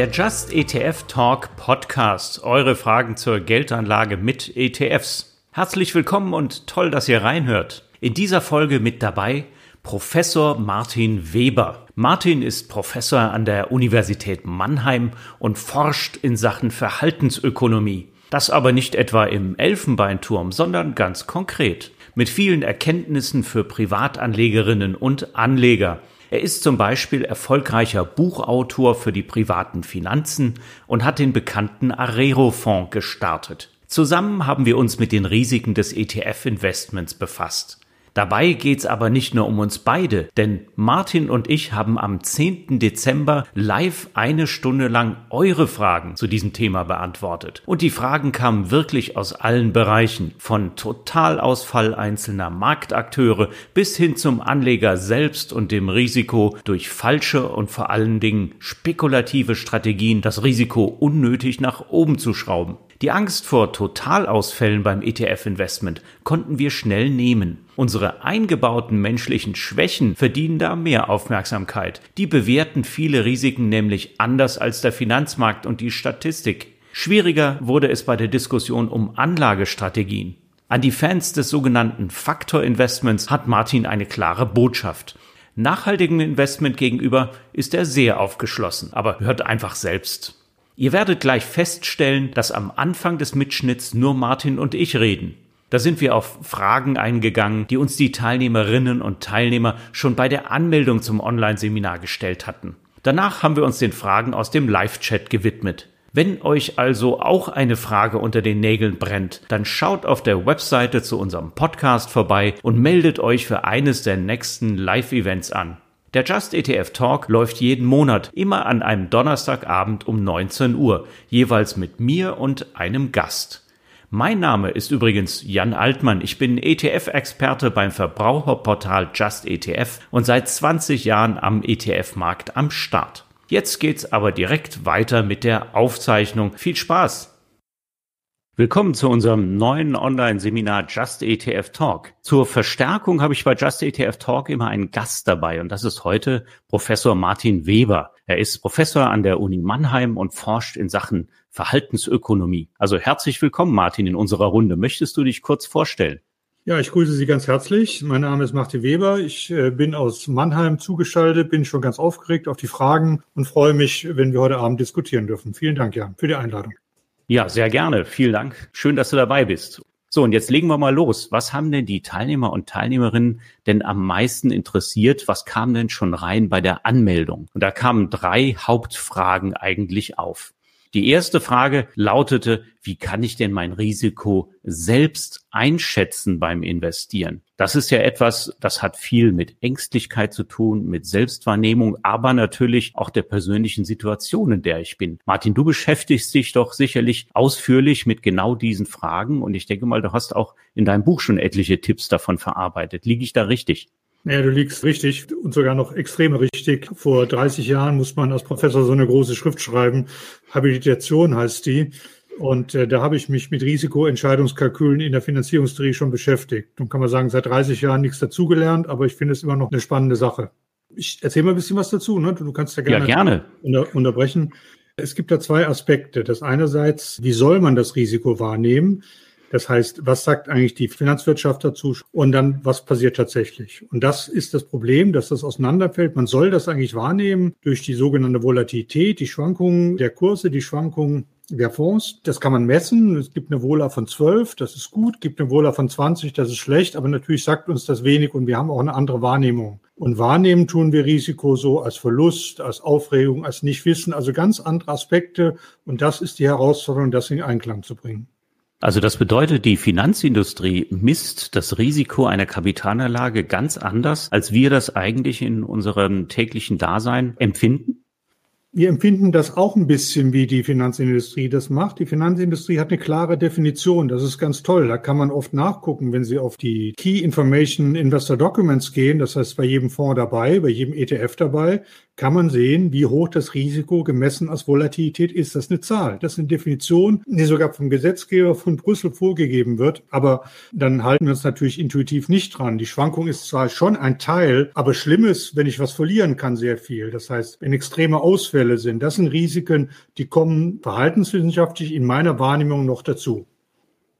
Der Just ETF Talk Podcast. Eure Fragen zur Geldanlage mit ETFs. Herzlich willkommen und toll, dass ihr reinhört. In dieser Folge mit dabei Professor Martin Weber. Martin ist Professor an der Universität Mannheim und forscht in Sachen Verhaltensökonomie. Das aber nicht etwa im Elfenbeinturm, sondern ganz konkret. Mit vielen Erkenntnissen für Privatanlegerinnen und Anleger. Er ist zum Beispiel erfolgreicher Buchautor für die privaten Finanzen und hat den bekannten Arero-Fonds gestartet. Zusammen haben wir uns mit den Risiken des ETF-Investments befasst. Dabei geht's aber nicht nur um uns beide, denn Martin und ich haben am 10. Dezember live eine Stunde lang eure Fragen zu diesem Thema beantwortet. Und die Fragen kamen wirklich aus allen Bereichen, von Totalausfall einzelner Marktakteure bis hin zum Anleger selbst und dem Risiko, durch falsche und vor allen Dingen spekulative Strategien das Risiko unnötig nach oben zu schrauben. Die Angst vor Totalausfällen beim ETF-Investment konnten wir schnell nehmen. Unsere eingebauten menschlichen Schwächen verdienen da mehr Aufmerksamkeit. Die bewerten viele Risiken nämlich anders als der Finanzmarkt und die Statistik. Schwieriger wurde es bei der Diskussion um Anlagestrategien. An die Fans des sogenannten Faktor-Investments hat Martin eine klare Botschaft. Nachhaltigem Investment gegenüber ist er sehr aufgeschlossen, aber hört einfach selbst. Ihr werdet gleich feststellen, dass am Anfang des Mitschnitts nur Martin und ich reden. Da sind wir auf Fragen eingegangen, die uns die Teilnehmerinnen und Teilnehmer schon bei der Anmeldung zum Online-Seminar gestellt hatten. Danach haben wir uns den Fragen aus dem Live-Chat gewidmet. Wenn euch also auch eine Frage unter den Nägeln brennt, dann schaut auf der Webseite zu unserem Podcast vorbei und meldet euch für eines der nächsten Live-Events an. Der Just ETF Talk läuft jeden Monat, immer an einem Donnerstagabend um 19 Uhr, jeweils mit mir und einem Gast. Mein Name ist übrigens Jan Altmann. Ich bin ETF-Experte beim Verbraucherportal Just ETF und seit 20 Jahren am ETF-Markt am Start. Jetzt geht's aber direkt weiter mit der Aufzeichnung. Viel Spaß! Willkommen zu unserem neuen Online-Seminar Just ETF Talk. Zur Verstärkung habe ich bei Just ETF Talk immer einen Gast dabei und das ist heute Professor Martin Weber. Er ist Professor an der Uni Mannheim und forscht in Sachen Verhaltensökonomie. Also herzlich willkommen, Martin, in unserer Runde. Möchtest du dich kurz vorstellen? Ja, ich grüße Sie ganz herzlich. Mein Name ist Martin Weber. Ich äh, bin aus Mannheim zugeschaltet, bin schon ganz aufgeregt auf die Fragen und freue mich, wenn wir heute Abend diskutieren dürfen. Vielen Dank, Jan, für die Einladung. Ja, sehr gerne. Vielen Dank. Schön, dass du dabei bist. So, und jetzt legen wir mal los. Was haben denn die Teilnehmer und Teilnehmerinnen denn am meisten interessiert? Was kam denn schon rein bei der Anmeldung? Und da kamen drei Hauptfragen eigentlich auf. Die erste Frage lautete, wie kann ich denn mein Risiko selbst einschätzen beim Investieren? Das ist ja etwas, das hat viel mit Ängstlichkeit zu tun, mit Selbstwahrnehmung, aber natürlich auch der persönlichen Situation, in der ich bin. Martin, du beschäftigst dich doch sicherlich ausführlich mit genau diesen Fragen und ich denke mal, du hast auch in deinem Buch schon etliche Tipps davon verarbeitet. Liege ich da richtig? Ja, du liegst richtig und sogar noch extrem richtig. Vor 30 Jahren muss man als Professor so eine große Schrift schreiben. Habilitation heißt die. Und äh, da habe ich mich mit Risikoentscheidungskalkülen in der Finanzierungstheorie schon beschäftigt. Und kann man sagen, seit 30 Jahren nichts dazugelernt, aber ich finde es immer noch eine spannende Sache. Ich erzähle mal ein bisschen was dazu. Ne? Du kannst ja gerne, ja, gerne. Unter, unterbrechen. Es gibt da zwei Aspekte. Das einerseits, wie soll man das Risiko wahrnehmen? Das heißt, was sagt eigentlich die Finanzwirtschaft dazu? Und dann, was passiert tatsächlich? Und das ist das Problem, dass das auseinanderfällt. Man soll das eigentlich wahrnehmen durch die sogenannte Volatilität, die Schwankungen der Kurse, die Schwankungen der Fonds. Das kann man messen. Es gibt eine Vola von 12, das ist gut, Es gibt eine Vola von 20, das ist schlecht, aber natürlich sagt uns das wenig und wir haben auch eine andere Wahrnehmung. Und wahrnehmen tun wir Risiko so als Verlust, als Aufregung, als Nichtwissen, also ganz andere Aspekte. Und das ist die Herausforderung, das in Einklang zu bringen. Also das bedeutet, die Finanzindustrie misst das Risiko einer Kapitalanlage ganz anders, als wir das eigentlich in unserem täglichen Dasein empfinden? Wir empfinden das auch ein bisschen, wie die Finanzindustrie das macht. Die Finanzindustrie hat eine klare Definition. Das ist ganz toll. Da kann man oft nachgucken, wenn Sie auf die Key Information Investor Documents gehen. Das heißt, bei jedem Fonds dabei, bei jedem ETF dabei, kann man sehen, wie hoch das Risiko gemessen als Volatilität ist. Das ist eine Zahl. Das ist eine Definition, die sogar vom Gesetzgeber von Brüssel vorgegeben wird. Aber dann halten wir uns natürlich intuitiv nicht dran. Die Schwankung ist zwar schon ein Teil, aber schlimm ist, wenn ich was verlieren kann, sehr viel. Das heißt, wenn extreme Ausfälle sind, das sind Risiken, die kommen verhaltenswissenschaftlich in meiner Wahrnehmung noch dazu.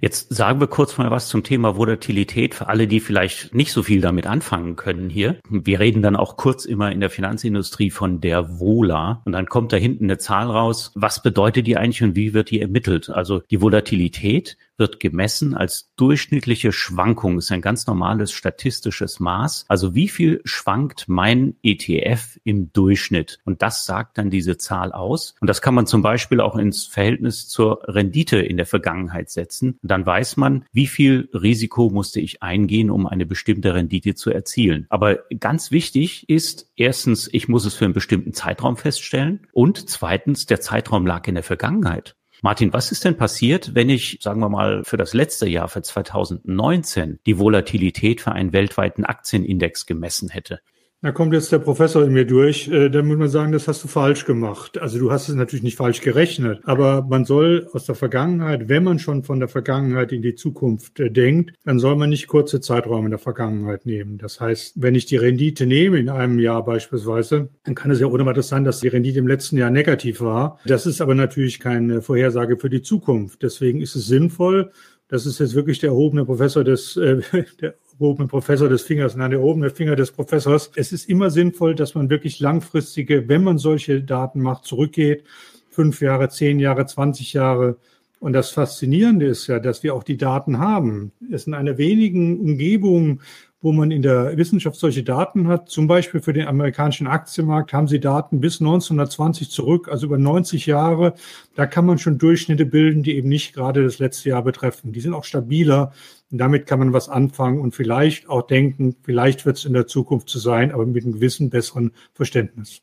Jetzt sagen wir kurz mal was zum Thema Volatilität für alle, die vielleicht nicht so viel damit anfangen können hier. Wir reden dann auch kurz immer in der Finanzindustrie von der Vola und dann kommt da hinten eine Zahl raus. Was bedeutet die eigentlich und wie wird die ermittelt? Also die Volatilität wird gemessen als durchschnittliche Schwankung. Ist ein ganz normales statistisches Maß. Also wie viel schwankt mein ETF im Durchschnitt? Und das sagt dann diese Zahl aus. Und das kann man zum Beispiel auch ins Verhältnis zur Rendite in der Vergangenheit setzen. dann weiß man, wie viel Risiko musste ich eingehen, um eine bestimmte Rendite zu erzielen. Aber ganz wichtig ist erstens, ich muss es für einen bestimmten Zeitraum feststellen. Und zweitens, der Zeitraum lag in der Vergangenheit. Martin, was ist denn passiert, wenn ich, sagen wir mal, für das letzte Jahr, für 2019, die Volatilität für einen weltweiten Aktienindex gemessen hätte? Da kommt jetzt der Professor in mir durch. Äh, da muss man sagen, das hast du falsch gemacht. Also du hast es natürlich nicht falsch gerechnet, aber man soll aus der Vergangenheit, wenn man schon von der Vergangenheit in die Zukunft äh, denkt, dann soll man nicht kurze Zeiträume in der Vergangenheit nehmen. Das heißt, wenn ich die Rendite nehme in einem Jahr beispielsweise, dann kann es ja ohne weiteres sein, dass die Rendite im letzten Jahr negativ war. Das ist aber natürlich keine Vorhersage für die Zukunft. Deswegen ist es sinnvoll, das ist jetzt wirklich der erhobene Professor des, äh, der erhobene Professor des Fingers, nein, der erhobene Finger des Professors. Es ist immer sinnvoll, dass man wirklich langfristige, wenn man solche Daten macht, zurückgeht. Fünf Jahre, zehn Jahre, 20 Jahre. Und das Faszinierende ist ja, dass wir auch die Daten haben. Es sind eine wenigen Umgebungen, wo man in der Wissenschaft solche Daten hat. Zum Beispiel für den amerikanischen Aktienmarkt haben sie Daten bis 1920 zurück, also über 90 Jahre. Da kann man schon Durchschnitte bilden, die eben nicht gerade das letzte Jahr betreffen. Die sind auch stabiler. Und damit kann man was anfangen und vielleicht auch denken, vielleicht wird es in der Zukunft zu sein, aber mit einem gewissen besseren Verständnis.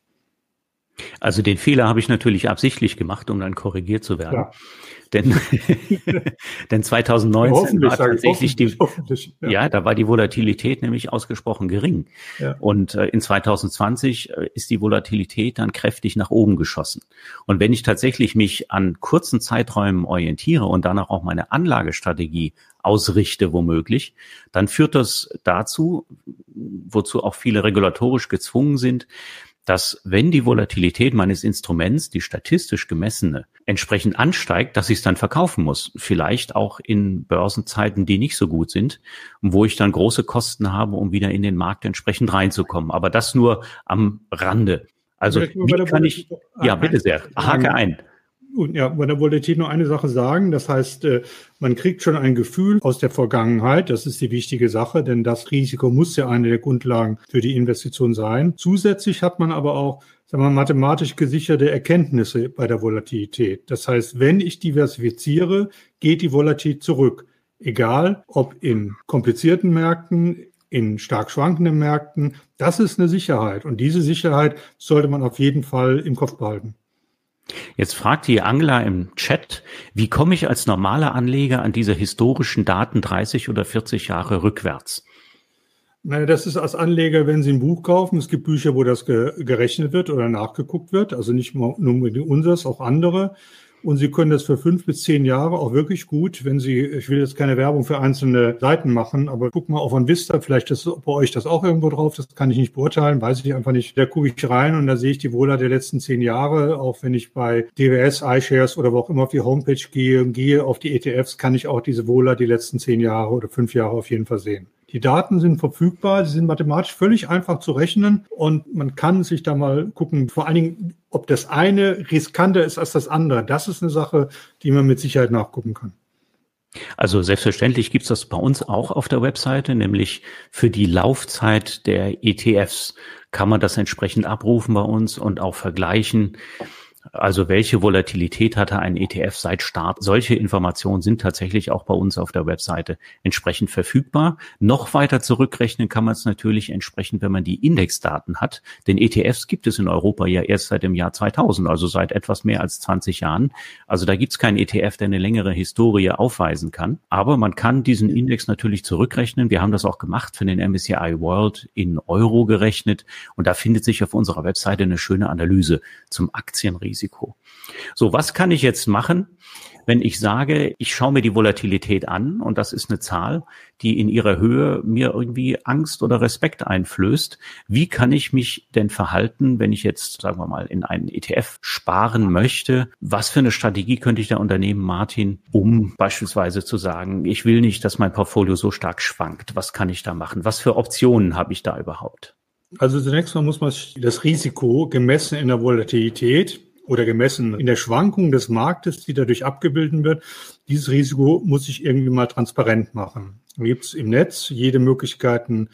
Also den Fehler habe ich natürlich absichtlich gemacht, um dann korrigiert zu werden. Ja. Denn, denn 2019 war tatsächlich die, ja. ja. da war die Volatilität nämlich ausgesprochen gering. Und äh, in 2020 äh, ist die Volatilität dann kräftig nach oben geschossen. Und wenn ich tatsächlich mich an kurzen Zeiträumen orientiere und danach auch meine Anlagestrategie ausrichte, womöglich, dann führt das dazu, wozu auch viele regulatorisch gezwungen sind, dass wenn die Volatilität meines Instruments, die statistisch gemessene, entsprechend ansteigt, dass ich es dann verkaufen muss. Vielleicht auch in Börsenzeiten, die nicht so gut sind, wo ich dann große Kosten habe, um wieder in den Markt entsprechend reinzukommen. Aber das nur am Rande. Also wie kann ich, ja bitte sehr, hake ein. Und ja, bei der Volatilität nur eine Sache sagen. Das heißt, äh, man kriegt schon ein Gefühl aus der Vergangenheit. Das ist die wichtige Sache, denn das Risiko muss ja eine der Grundlagen für die Investition sein. Zusätzlich hat man aber auch sagen wir, mathematisch gesicherte Erkenntnisse bei der Volatilität. Das heißt, wenn ich diversifiziere, geht die Volatilität zurück. Egal, ob in komplizierten Märkten, in stark schwankenden Märkten. Das ist eine Sicherheit. Und diese Sicherheit sollte man auf jeden Fall im Kopf behalten. Jetzt fragt die Angela im Chat, wie komme ich als normaler Anleger an diese historischen Daten 30 oder 40 Jahre rückwärts? Naja, das ist als Anleger, wenn Sie ein Buch kaufen. Es gibt Bücher, wo das gerechnet wird oder nachgeguckt wird. Also nicht nur unseres, auch andere. Und Sie können das für fünf bis zehn Jahre auch wirklich gut, wenn Sie, ich will jetzt keine Werbung für einzelne Seiten machen, aber guck mal auf ein Vista, vielleicht ist bei euch das auch irgendwo drauf, das kann ich nicht beurteilen, weiß ich einfach nicht. Da gucke ich rein und da sehe ich die Wohler der letzten zehn Jahre, auch wenn ich bei DWS, iShares oder wo auch immer auf die Homepage gehe, gehe auf die ETFs, kann ich auch diese Wohler die letzten zehn Jahre oder fünf Jahre auf jeden Fall sehen. Die Daten sind verfügbar, sie sind mathematisch völlig einfach zu rechnen und man kann sich da mal gucken, vor allen Dingen, ob das eine riskanter ist als das andere. Das ist eine Sache, die man mit Sicherheit nachgucken kann. Also selbstverständlich gibt's das bei uns auch auf der Webseite, nämlich für die Laufzeit der ETFs kann man das entsprechend abrufen bei uns und auch vergleichen. Also welche Volatilität hatte ein ETF seit Start? Solche Informationen sind tatsächlich auch bei uns auf der Webseite entsprechend verfügbar. Noch weiter zurückrechnen kann man es natürlich entsprechend, wenn man die Indexdaten hat. Denn ETFs gibt es in Europa ja erst seit dem Jahr 2000, also seit etwas mehr als 20 Jahren. Also da gibt es keinen ETF, der eine längere Historie aufweisen kann. Aber man kann diesen Index natürlich zurückrechnen. Wir haben das auch gemacht für den MSCI World in Euro gerechnet. Und da findet sich auf unserer Webseite eine schöne Analyse zum Aktienrisiko. Risiko. So, was kann ich jetzt machen, wenn ich sage, ich schaue mir die Volatilität an und das ist eine Zahl, die in ihrer Höhe mir irgendwie Angst oder Respekt einflößt. Wie kann ich mich denn verhalten, wenn ich jetzt, sagen wir mal, in einen ETF sparen möchte? Was für eine Strategie könnte ich da unternehmen, Martin, um beispielsweise zu sagen, ich will nicht, dass mein Portfolio so stark schwankt. Was kann ich da machen? Was für Optionen habe ich da überhaupt? Also zunächst mal muss man das Risiko gemessen in der Volatilität oder gemessen in der Schwankung des Marktes, die dadurch abgebildet wird. Dieses Risiko muss ich irgendwie mal transparent machen. Da gibt es im Netz jede Möglichkeiten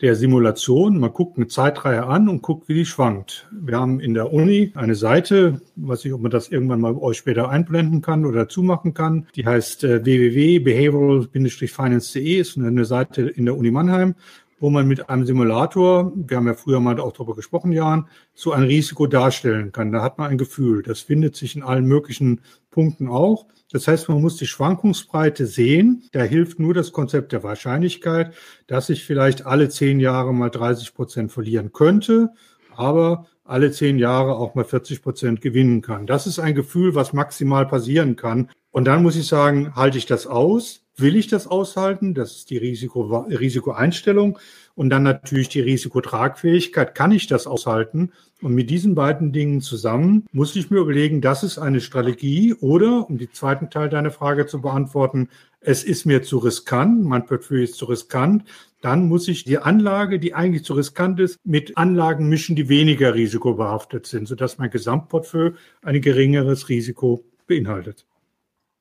der Simulation. Man guckt eine Zeitreihe an und guckt, wie die schwankt. Wir haben in der Uni eine Seite, weiß ich, ob man das irgendwann mal euch später einblenden kann oder zumachen kann. Die heißt äh, www.behavioral-finance.de, ist eine Seite in der Uni Mannheim wo man mit einem Simulator, wir haben ja früher mal auch darüber gesprochen, Jan, so ein Risiko darstellen kann. Da hat man ein Gefühl. Das findet sich in allen möglichen Punkten auch. Das heißt, man muss die Schwankungsbreite sehen. Da hilft nur das Konzept der Wahrscheinlichkeit, dass ich vielleicht alle zehn Jahre mal 30 Prozent verlieren könnte, aber alle zehn Jahre auch mal 40 Prozent gewinnen kann. Das ist ein Gefühl, was maximal passieren kann. Und dann muss ich sagen, halte ich das aus? Will ich das aushalten? Das ist die Risiko, Risikoeinstellung. Und dann natürlich die Risikotragfähigkeit. Kann ich das aushalten? Und mit diesen beiden Dingen zusammen muss ich mir überlegen, das ist eine Strategie oder, um den zweiten Teil deiner Frage zu beantworten, es ist mir zu riskant, mein Portfolio ist zu riskant, dann muss ich die Anlage, die eigentlich zu riskant ist, mit Anlagen mischen, die weniger risikobehaftet sind, sodass mein Gesamtportfolio ein geringeres Risiko beinhaltet.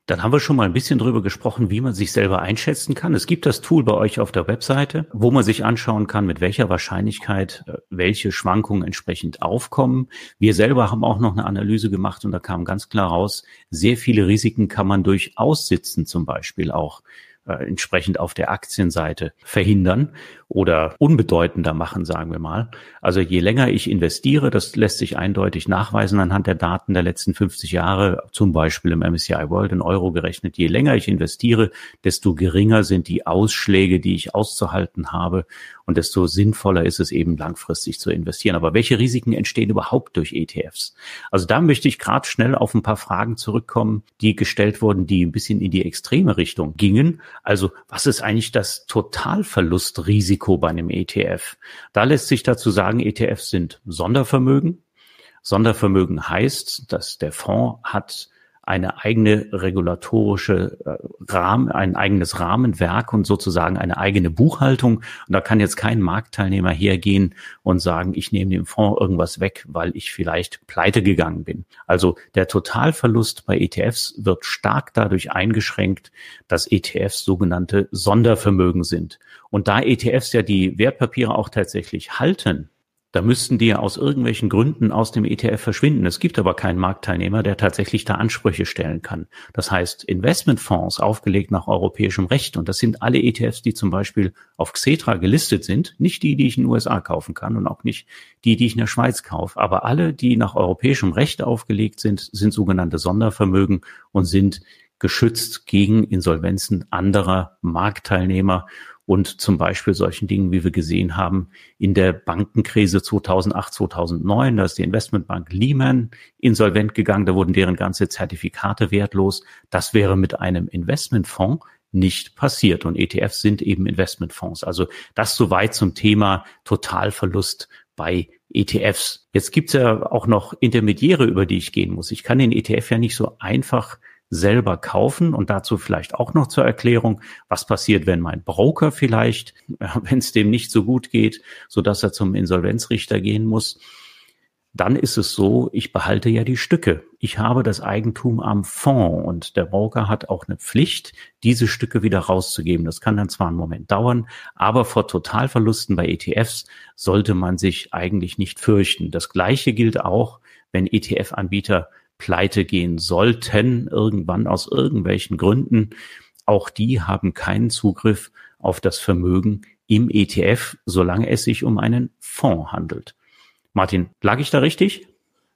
Dann haben wir schon mal ein bisschen drüber gesprochen, wie man sich selber einschätzen kann. Es gibt das Tool bei euch auf der Webseite, wo man sich anschauen kann, mit welcher Wahrscheinlichkeit äh, welche Schwankungen entsprechend aufkommen. Wir selber haben auch noch eine Analyse gemacht und da kam ganz klar raus, sehr viele Risiken kann man durch Aussitzen zum Beispiel auch äh, entsprechend auf der Aktienseite verhindern oder unbedeutender machen, sagen wir mal. Also je länger ich investiere, das lässt sich eindeutig nachweisen anhand der Daten der letzten 50 Jahre, zum Beispiel im MSCI World in Euro gerechnet. Je länger ich investiere, desto geringer sind die Ausschläge, die ich auszuhalten habe und desto sinnvoller ist es eben langfristig zu investieren. Aber welche Risiken entstehen überhaupt durch ETFs? Also da möchte ich gerade schnell auf ein paar Fragen zurückkommen, die gestellt wurden, die ein bisschen in die extreme Richtung gingen. Also was ist eigentlich das Totalverlustrisiko? Risiko bei einem ETF. Da lässt sich dazu sagen, ETFs sind Sondervermögen. Sondervermögen heißt, dass der Fonds hat eine eigene regulatorische äh, Rahmen, ein eigenes Rahmenwerk und sozusagen eine eigene Buchhaltung. Und da kann jetzt kein Marktteilnehmer hergehen und sagen, ich nehme dem Fonds irgendwas weg, weil ich vielleicht pleite gegangen bin. Also der Totalverlust bei ETFs wird stark dadurch eingeschränkt, dass ETFs sogenannte Sondervermögen sind. Und da ETFs ja die Wertpapiere auch tatsächlich halten, da müssten die ja aus irgendwelchen Gründen aus dem ETF verschwinden. Es gibt aber keinen Marktteilnehmer, der tatsächlich da Ansprüche stellen kann. Das heißt, Investmentfonds aufgelegt nach europäischem Recht, und das sind alle ETFs, die zum Beispiel auf Xetra gelistet sind, nicht die, die ich in den USA kaufen kann und auch nicht die, die ich in der Schweiz kaufe, aber alle, die nach europäischem Recht aufgelegt sind, sind sogenannte Sondervermögen und sind geschützt gegen Insolvenzen anderer Marktteilnehmer und zum Beispiel solchen Dingen, wie wir gesehen haben, in der Bankenkrise 2008, 2009, da ist die Investmentbank Lehman insolvent gegangen, da wurden deren ganze Zertifikate wertlos. Das wäre mit einem Investmentfonds nicht passiert. Und ETFs sind eben Investmentfonds. Also das soweit zum Thema Totalverlust bei ETFs. Jetzt gibt's ja auch noch Intermediäre, über die ich gehen muss. Ich kann den ETF ja nicht so einfach selber kaufen und dazu vielleicht auch noch zur Erklärung, was passiert, wenn mein Broker vielleicht, wenn es dem nicht so gut geht, so dass er zum Insolvenzrichter gehen muss, dann ist es so, ich behalte ja die Stücke. Ich habe das Eigentum am Fonds und der Broker hat auch eine Pflicht, diese Stücke wieder rauszugeben. Das kann dann zwar einen Moment dauern, aber vor Totalverlusten bei ETFs sollte man sich eigentlich nicht fürchten. Das Gleiche gilt auch, wenn ETF-Anbieter pleite gehen sollten, irgendwann aus irgendwelchen Gründen. Auch die haben keinen Zugriff auf das Vermögen im ETF, solange es sich um einen Fonds handelt. Martin, lag ich da richtig?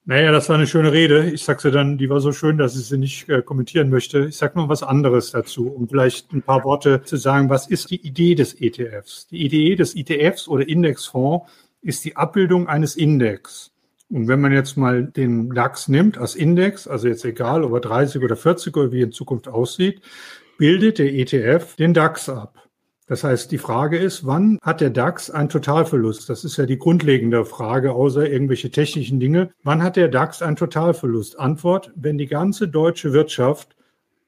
Naja, das war eine schöne Rede. Ich sagte dann, die war so schön, dass ich sie nicht äh, kommentieren möchte. Ich sage noch was anderes dazu, um vielleicht ein paar Worte zu sagen, was ist die Idee des ETFs? Die Idee des ETFs oder Indexfonds ist die Abbildung eines Index. Und wenn man jetzt mal den DAX nimmt als Index, also jetzt egal, ob er 30 oder 40 oder wie in Zukunft aussieht, bildet der ETF den DAX ab. Das heißt, die Frage ist, wann hat der DAX einen Totalverlust? Das ist ja die grundlegende Frage, außer irgendwelche technischen Dinge. Wann hat der DAX einen Totalverlust? Antwort, wenn die ganze deutsche Wirtschaft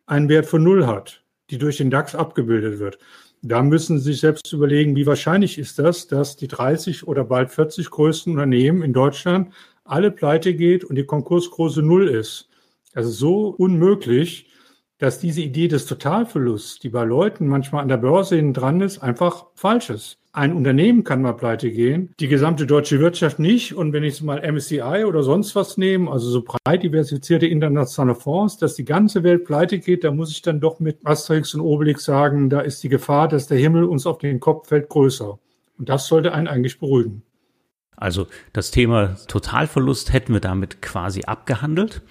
einen Wert von Null hat, die durch den DAX abgebildet wird. Da müssen Sie sich selbst überlegen, wie wahrscheinlich ist das, dass die 30 oder bald 40 größten Unternehmen in Deutschland alle pleite geht und die Konkursgröße Null ist. Also so unmöglich, dass diese Idee des Totalverlusts, die bei Leuten manchmal an der Börse hinten dran ist, einfach falsch ist. Ein Unternehmen kann mal pleite gehen, die gesamte deutsche Wirtschaft nicht. Und wenn ich mal MSCI oder sonst was nehme, also so breit diversifizierte internationale Fonds, dass die ganze Welt pleite geht, da muss ich dann doch mit Asterix und Obelix sagen, da ist die Gefahr, dass der Himmel uns auf den Kopf fällt, größer. Und das sollte einen eigentlich beruhigen. Also das Thema Totalverlust hätten wir damit quasi abgehandelt.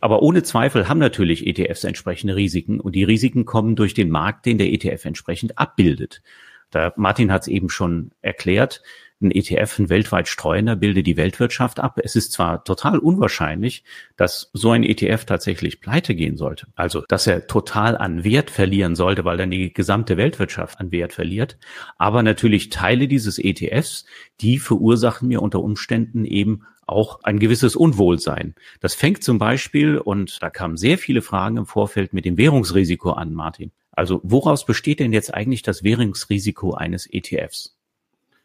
Aber ohne Zweifel haben natürlich ETFs entsprechende Risiken und die Risiken kommen durch den Markt, den der ETF entsprechend abbildet. Da Martin hat es eben schon erklärt, ein ETF, ein weltweit streuender, bildet die Weltwirtschaft ab. Es ist zwar total unwahrscheinlich, dass so ein ETF tatsächlich pleite gehen sollte, also dass er total an Wert verlieren sollte, weil dann die gesamte Weltwirtschaft an Wert verliert, aber natürlich Teile dieses ETFs, die verursachen mir unter Umständen eben auch ein gewisses Unwohlsein. Das fängt zum Beispiel, und da kamen sehr viele Fragen im Vorfeld mit dem Währungsrisiko an, Martin. Also woraus besteht denn jetzt eigentlich das Währungsrisiko eines ETFs?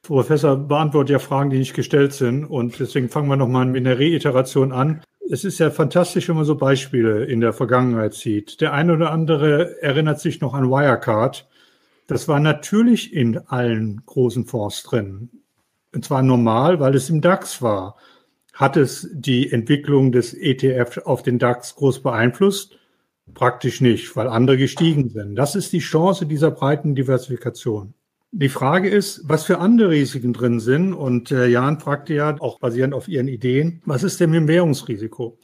Professor beantwortet ja Fragen, die nicht gestellt sind. Und deswegen fangen wir nochmal mit einer Reiteration an. Es ist ja fantastisch, wenn man so Beispiele in der Vergangenheit sieht. Der eine oder andere erinnert sich noch an Wirecard. Das war natürlich in allen großen Fonds drin. Und zwar normal, weil es im DAX war. Hat es die Entwicklung des ETF auf den DAX groß beeinflusst? Praktisch nicht, weil andere gestiegen sind. Das ist die Chance dieser breiten Diversifikation. Die Frage ist, was für andere Risiken drin sind. Und äh, Jan fragte ja, auch basierend auf Ihren Ideen, was ist denn mit dem Währungsrisiko?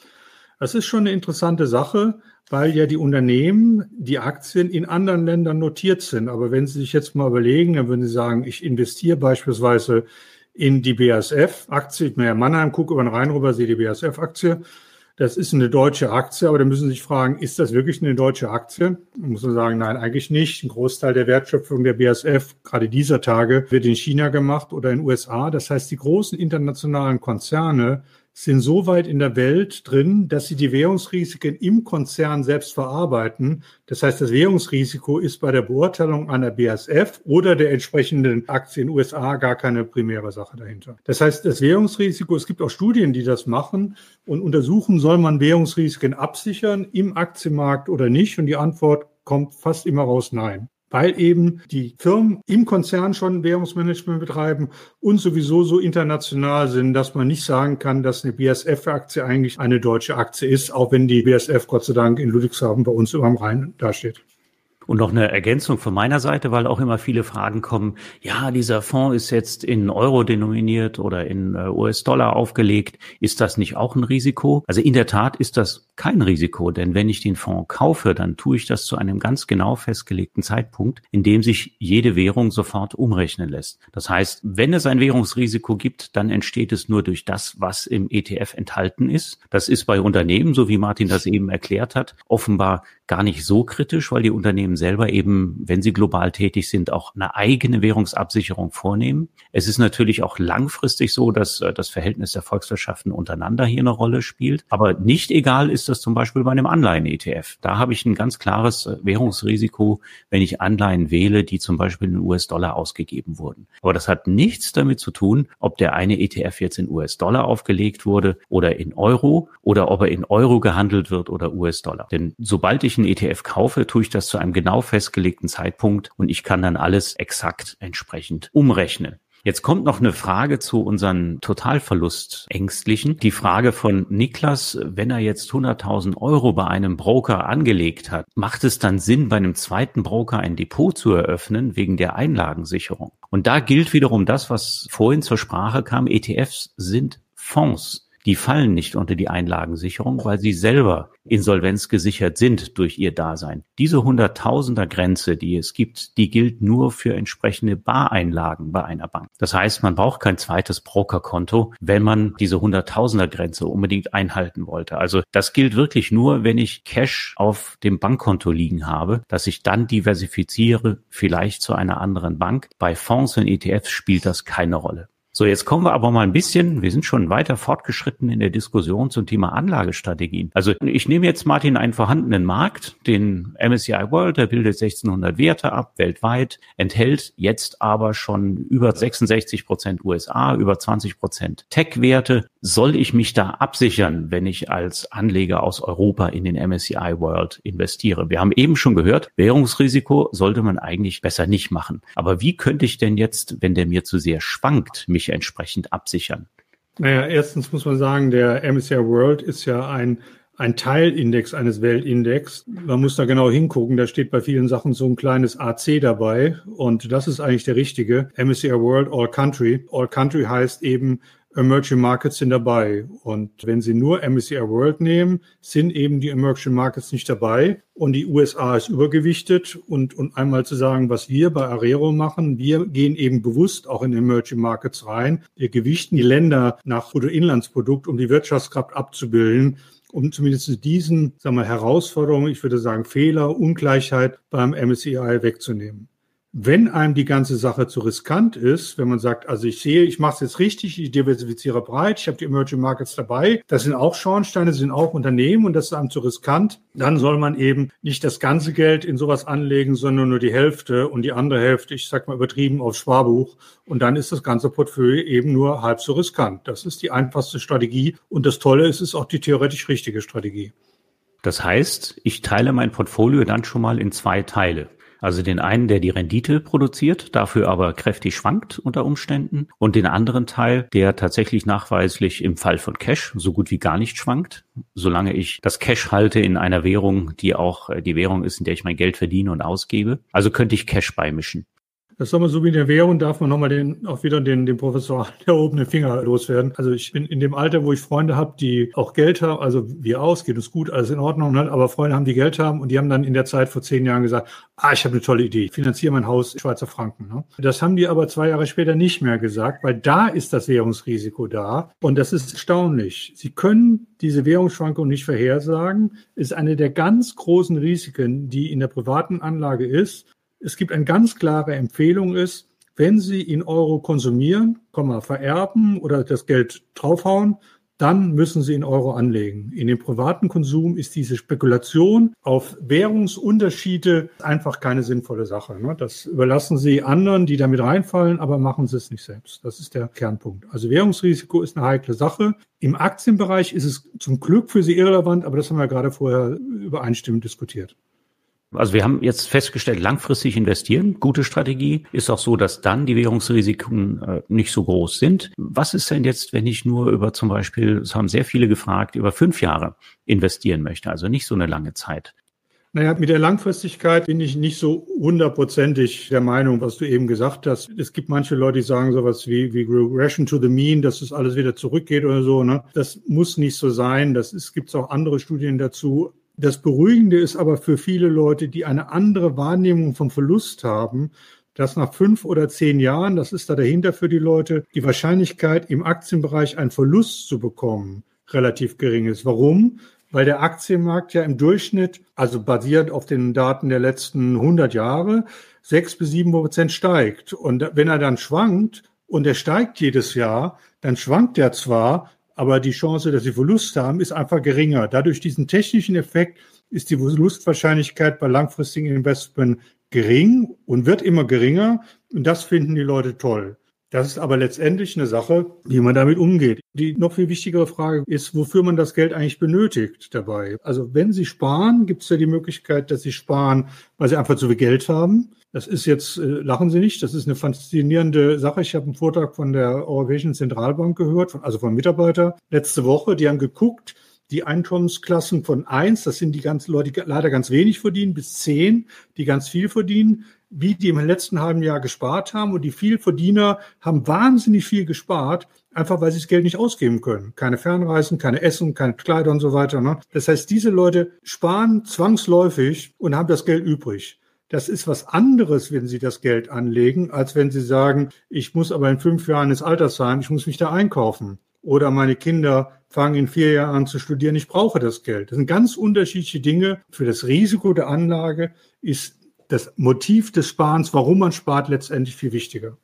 Das ist schon eine interessante Sache, weil ja die Unternehmen, die Aktien in anderen Ländern notiert sind. Aber wenn Sie sich jetzt mal überlegen, dann würden Sie sagen, ich investiere beispielsweise in die BASF-Aktie. Ich bin ja Mannheim, gucke über den Rhein rüber, sehe die BASF-Aktie das ist eine deutsche Aktie, aber da müssen Sie sich fragen, ist das wirklich eine deutsche Aktie? Da muss man sagen, nein, eigentlich nicht. Ein Großteil der Wertschöpfung der BASF, gerade dieser Tage, wird in China gemacht oder in den USA. Das heißt, die großen internationalen Konzerne sind so weit in der Welt drin, dass sie die Währungsrisiken im Konzern selbst verarbeiten. Das heißt, das Währungsrisiko ist bei der Beurteilung einer BASF oder der entsprechenden Aktie in den USA gar keine primäre Sache dahinter. Das heißt, das Währungsrisiko, es gibt auch Studien, die das machen und untersuchen, soll man Währungsrisiken absichern im Aktienmarkt oder nicht? Und die Antwort kommt fast immer raus, nein weil eben die Firmen im Konzern schon Währungsmanagement betreiben und sowieso so international sind, dass man nicht sagen kann, dass eine BSF-Aktie eigentlich eine deutsche Aktie ist, auch wenn die BSF Gott sei Dank in Ludwigshafen bei uns über dem Rhein dasteht. Und noch eine Ergänzung von meiner Seite, weil auch immer viele Fragen kommen, ja, dieser Fonds ist jetzt in Euro denominiert oder in äh, US-Dollar aufgelegt. Ist das nicht auch ein Risiko? Also in der Tat ist das kein Risiko, denn wenn ich den Fonds kaufe, dann tue ich das zu einem ganz genau festgelegten Zeitpunkt, in dem sich jede Währung sofort umrechnen lässt. Das heißt, wenn es ein Währungsrisiko gibt, dann entsteht es nur durch das, was im ETF enthalten ist. Das ist bei Unternehmen, so wie Martin das eben erklärt hat, offenbar gar nicht so kritisch, weil die Unternehmen selber eben, wenn sie global tätig sind, auch eine eigene Währungsabsicherung vornehmen. Es ist natürlich auch langfristig so, dass äh, das Verhältnis der Volkswirtschaften untereinander hier eine Rolle spielt. Aber nicht egal ist das zum Beispiel bei einem Anleihen-ETF. Da habe ich ein ganz klares äh, Währungsrisiko, wenn ich Anleihen wähle, die zum Beispiel in US-Dollar ausgegeben wurden. Aber das hat nichts damit zu tun, ob der eine ETF jetzt in US-Dollar aufgelegt wurde oder in Euro oder ob er in Euro gehandelt wird oder US-Dollar. Denn sobald ich ich einen ETF kaufe, tue ich das zu einem genau festgelegten Zeitpunkt und ich kann dann alles exakt entsprechend umrechnen. Jetzt kommt noch eine Frage zu unseren Totalverlustängstlichen. Die Frage von Niklas, wenn er jetzt 100.000 Euro bei einem Broker angelegt hat, macht es dann Sinn, bei einem zweiten Broker ein Depot zu eröffnen wegen der Einlagensicherung? Und da gilt wiederum das, was vorhin zur Sprache kam. ETFs sind Fonds die fallen nicht unter die Einlagensicherung, weil sie selber insolvenzgesichert sind durch ihr Dasein. Diese Hunderttausender Grenze, die es gibt, die gilt nur für entsprechende Bareinlagen bei einer Bank. Das heißt, man braucht kein zweites Brokerkonto, wenn man diese Hunderttausender Grenze unbedingt einhalten wollte. Also das gilt wirklich nur, wenn ich Cash auf dem Bankkonto liegen habe, dass ich dann diversifiziere, vielleicht zu einer anderen Bank. Bei Fonds und ETFs spielt das keine Rolle. So, jetzt kommen wir aber mal ein bisschen, wir sind schon weiter fortgeschritten in der Diskussion zum Thema Anlagestrategien. Also ich nehme jetzt Martin einen vorhandenen Markt, den MSCI World, der bildet 1600 Werte ab weltweit, enthält jetzt aber schon über 66 Prozent USA, über 20 Prozent Tech-Werte. Soll ich mich da absichern, wenn ich als Anleger aus Europa in den MSCI World investiere? Wir haben eben schon gehört, Währungsrisiko sollte man eigentlich besser nicht machen. Aber wie könnte ich denn jetzt, wenn der mir zu sehr schwankt, mich entsprechend absichern? Naja, erstens muss man sagen, der MSCI World ist ja ein ein Teilindex eines Weltindex. Man muss da genau hingucken. Da steht bei vielen Sachen so ein kleines AC dabei. Und das ist eigentlich der richtige. MSCI World All Country. All Country heißt eben, Emerging Markets sind dabei. Und wenn Sie nur MSCI World nehmen, sind eben die Emerging Markets nicht dabei. Und die USA ist übergewichtet. Und, und einmal zu sagen, was wir bei Arero machen, wir gehen eben bewusst auch in Emerging Markets rein. Wir gewichten die Länder nach Bruttoinlandsprodukt, um die Wirtschaftskraft abzubilden um zumindest diesen sagen wir, Herausforderungen, ich würde sagen Fehler, Ungleichheit beim MSCI wegzunehmen. Wenn einem die ganze Sache zu riskant ist, wenn man sagt, also ich sehe, ich mache es jetzt richtig, ich diversifiziere breit, ich habe die Emerging Markets dabei, das sind auch Schornsteine, das sind auch Unternehmen und das ist einem zu riskant, dann soll man eben nicht das ganze Geld in sowas anlegen, sondern nur die Hälfte und die andere Hälfte, ich sag mal übertrieben, aufs Sparbuch. Und dann ist das ganze Portfolio eben nur halb so riskant. Das ist die einfachste Strategie und das Tolle ist, es ist auch die theoretisch richtige Strategie. Das heißt, ich teile mein Portfolio dann schon mal in zwei Teile. Also den einen, der die Rendite produziert, dafür aber kräftig schwankt unter Umständen und den anderen Teil, der tatsächlich nachweislich im Fall von Cash so gut wie gar nicht schwankt, solange ich das Cash halte in einer Währung, die auch äh, die Währung ist, in der ich mein Geld verdiene und ausgebe. Also könnte ich Cash beimischen. Das soll man so wie in der Währung, darf man nochmal den, auch wieder den, den Professor der oben Finger loswerden. Also ich bin in dem Alter, wo ich Freunde habe, die auch Geld haben, also wir aus, geht uns gut, alles in Ordnung, ne? aber Freunde haben, die Geld haben und die haben dann in der Zeit vor zehn Jahren gesagt, ah, ich habe eine tolle Idee, finanziere mein Haus Schweizer Franken. Ne? Das haben die aber zwei Jahre später nicht mehr gesagt, weil da ist das Währungsrisiko da und das ist erstaunlich. Sie können diese Währungsschwankung nicht vorhersagen, ist eine der ganz großen Risiken, die in der privaten Anlage ist es gibt eine ganz klare Empfehlung ist, wenn Sie in Euro konsumieren, vererben oder das Geld draufhauen, dann müssen Sie in Euro anlegen. In dem privaten Konsum ist diese Spekulation auf Währungsunterschiede einfach keine sinnvolle Sache. Ne? Das überlassen Sie anderen, die damit reinfallen, aber machen Sie es nicht selbst. Das ist der Kernpunkt. Also Währungsrisiko ist eine heikle Sache. Im Aktienbereich ist es zum Glück für Sie irrelevant, aber das haben wir gerade vorher übereinstimmend diskutiert. Also wir haben jetzt festgestellt, langfristig investieren, gute Strategie. Ist auch so, dass dann die Währungsrisiken äh, nicht so groß sind. Was ist denn jetzt, wenn ich nur über zum Beispiel, das haben sehr viele gefragt, über fünf Jahre investieren möchte, also nicht so eine lange Zeit? Naja, mit der Langfristigkeit bin ich nicht so hundertprozentig der Meinung, was du eben gesagt hast. Es gibt manche Leute, die sagen sowas wie, wie Regression to the Mean, dass es alles wieder zurückgeht oder so. Ne? Das muss nicht so sein. Das ist, gibt auch andere Studien dazu. Das Beruhigende ist aber für viele Leute, die eine andere Wahrnehmung vom Verlust haben, dass nach fünf oder zehn Jahren, das ist da dahinter für die Leute, die Wahrscheinlichkeit im Aktienbereich einen Verlust zu bekommen relativ gering ist. Warum? Weil der Aktienmarkt ja im Durchschnitt, also basiert auf den Daten der letzten 100 Jahre, sechs bis sieben Prozent steigt. Und wenn er dann schwankt und er steigt jedes Jahr, dann schwankt er zwar, aber die Chance, dass sie Verlust haben, ist einfach geringer. Dadurch diesen technischen Effekt ist die Verlustwahrscheinlichkeit bei langfristigen Investment gering und wird immer geringer. Und das finden die Leute toll. Das ist aber letztendlich eine Sache, wie man damit umgeht. Die noch viel wichtigere Frage ist, wofür man das Geld eigentlich benötigt dabei. Also wenn Sie sparen, gibt es ja die Möglichkeit, dass Sie sparen, weil Sie einfach zu viel Geld haben. Das ist jetzt, äh, lachen Sie nicht, das ist eine faszinierende Sache. Ich habe einen Vortrag von der Europäischen Zentralbank gehört, also von Mitarbeitern letzte Woche. Die haben geguckt, die Einkommensklassen von eins, das sind die ganzen Leute, die leider ganz wenig verdienen, bis zehn, die ganz viel verdienen wie die im letzten halben Jahr gespart haben. Und die Vielverdiener haben wahnsinnig viel gespart, einfach weil sie das Geld nicht ausgeben können. Keine Fernreisen, keine Essen, keine Kleider und so weiter. Ne? Das heißt, diese Leute sparen zwangsläufig und haben das Geld übrig. Das ist was anderes, wenn Sie das Geld anlegen, als wenn Sie sagen, ich muss aber in fünf Jahren ins Altersheim, ich muss mich da einkaufen. Oder meine Kinder fangen in vier Jahren an zu studieren, ich brauche das Geld. Das sind ganz unterschiedliche Dinge. Für das Risiko der Anlage ist das Motiv des Sparens, warum man spart, letztendlich viel wichtiger.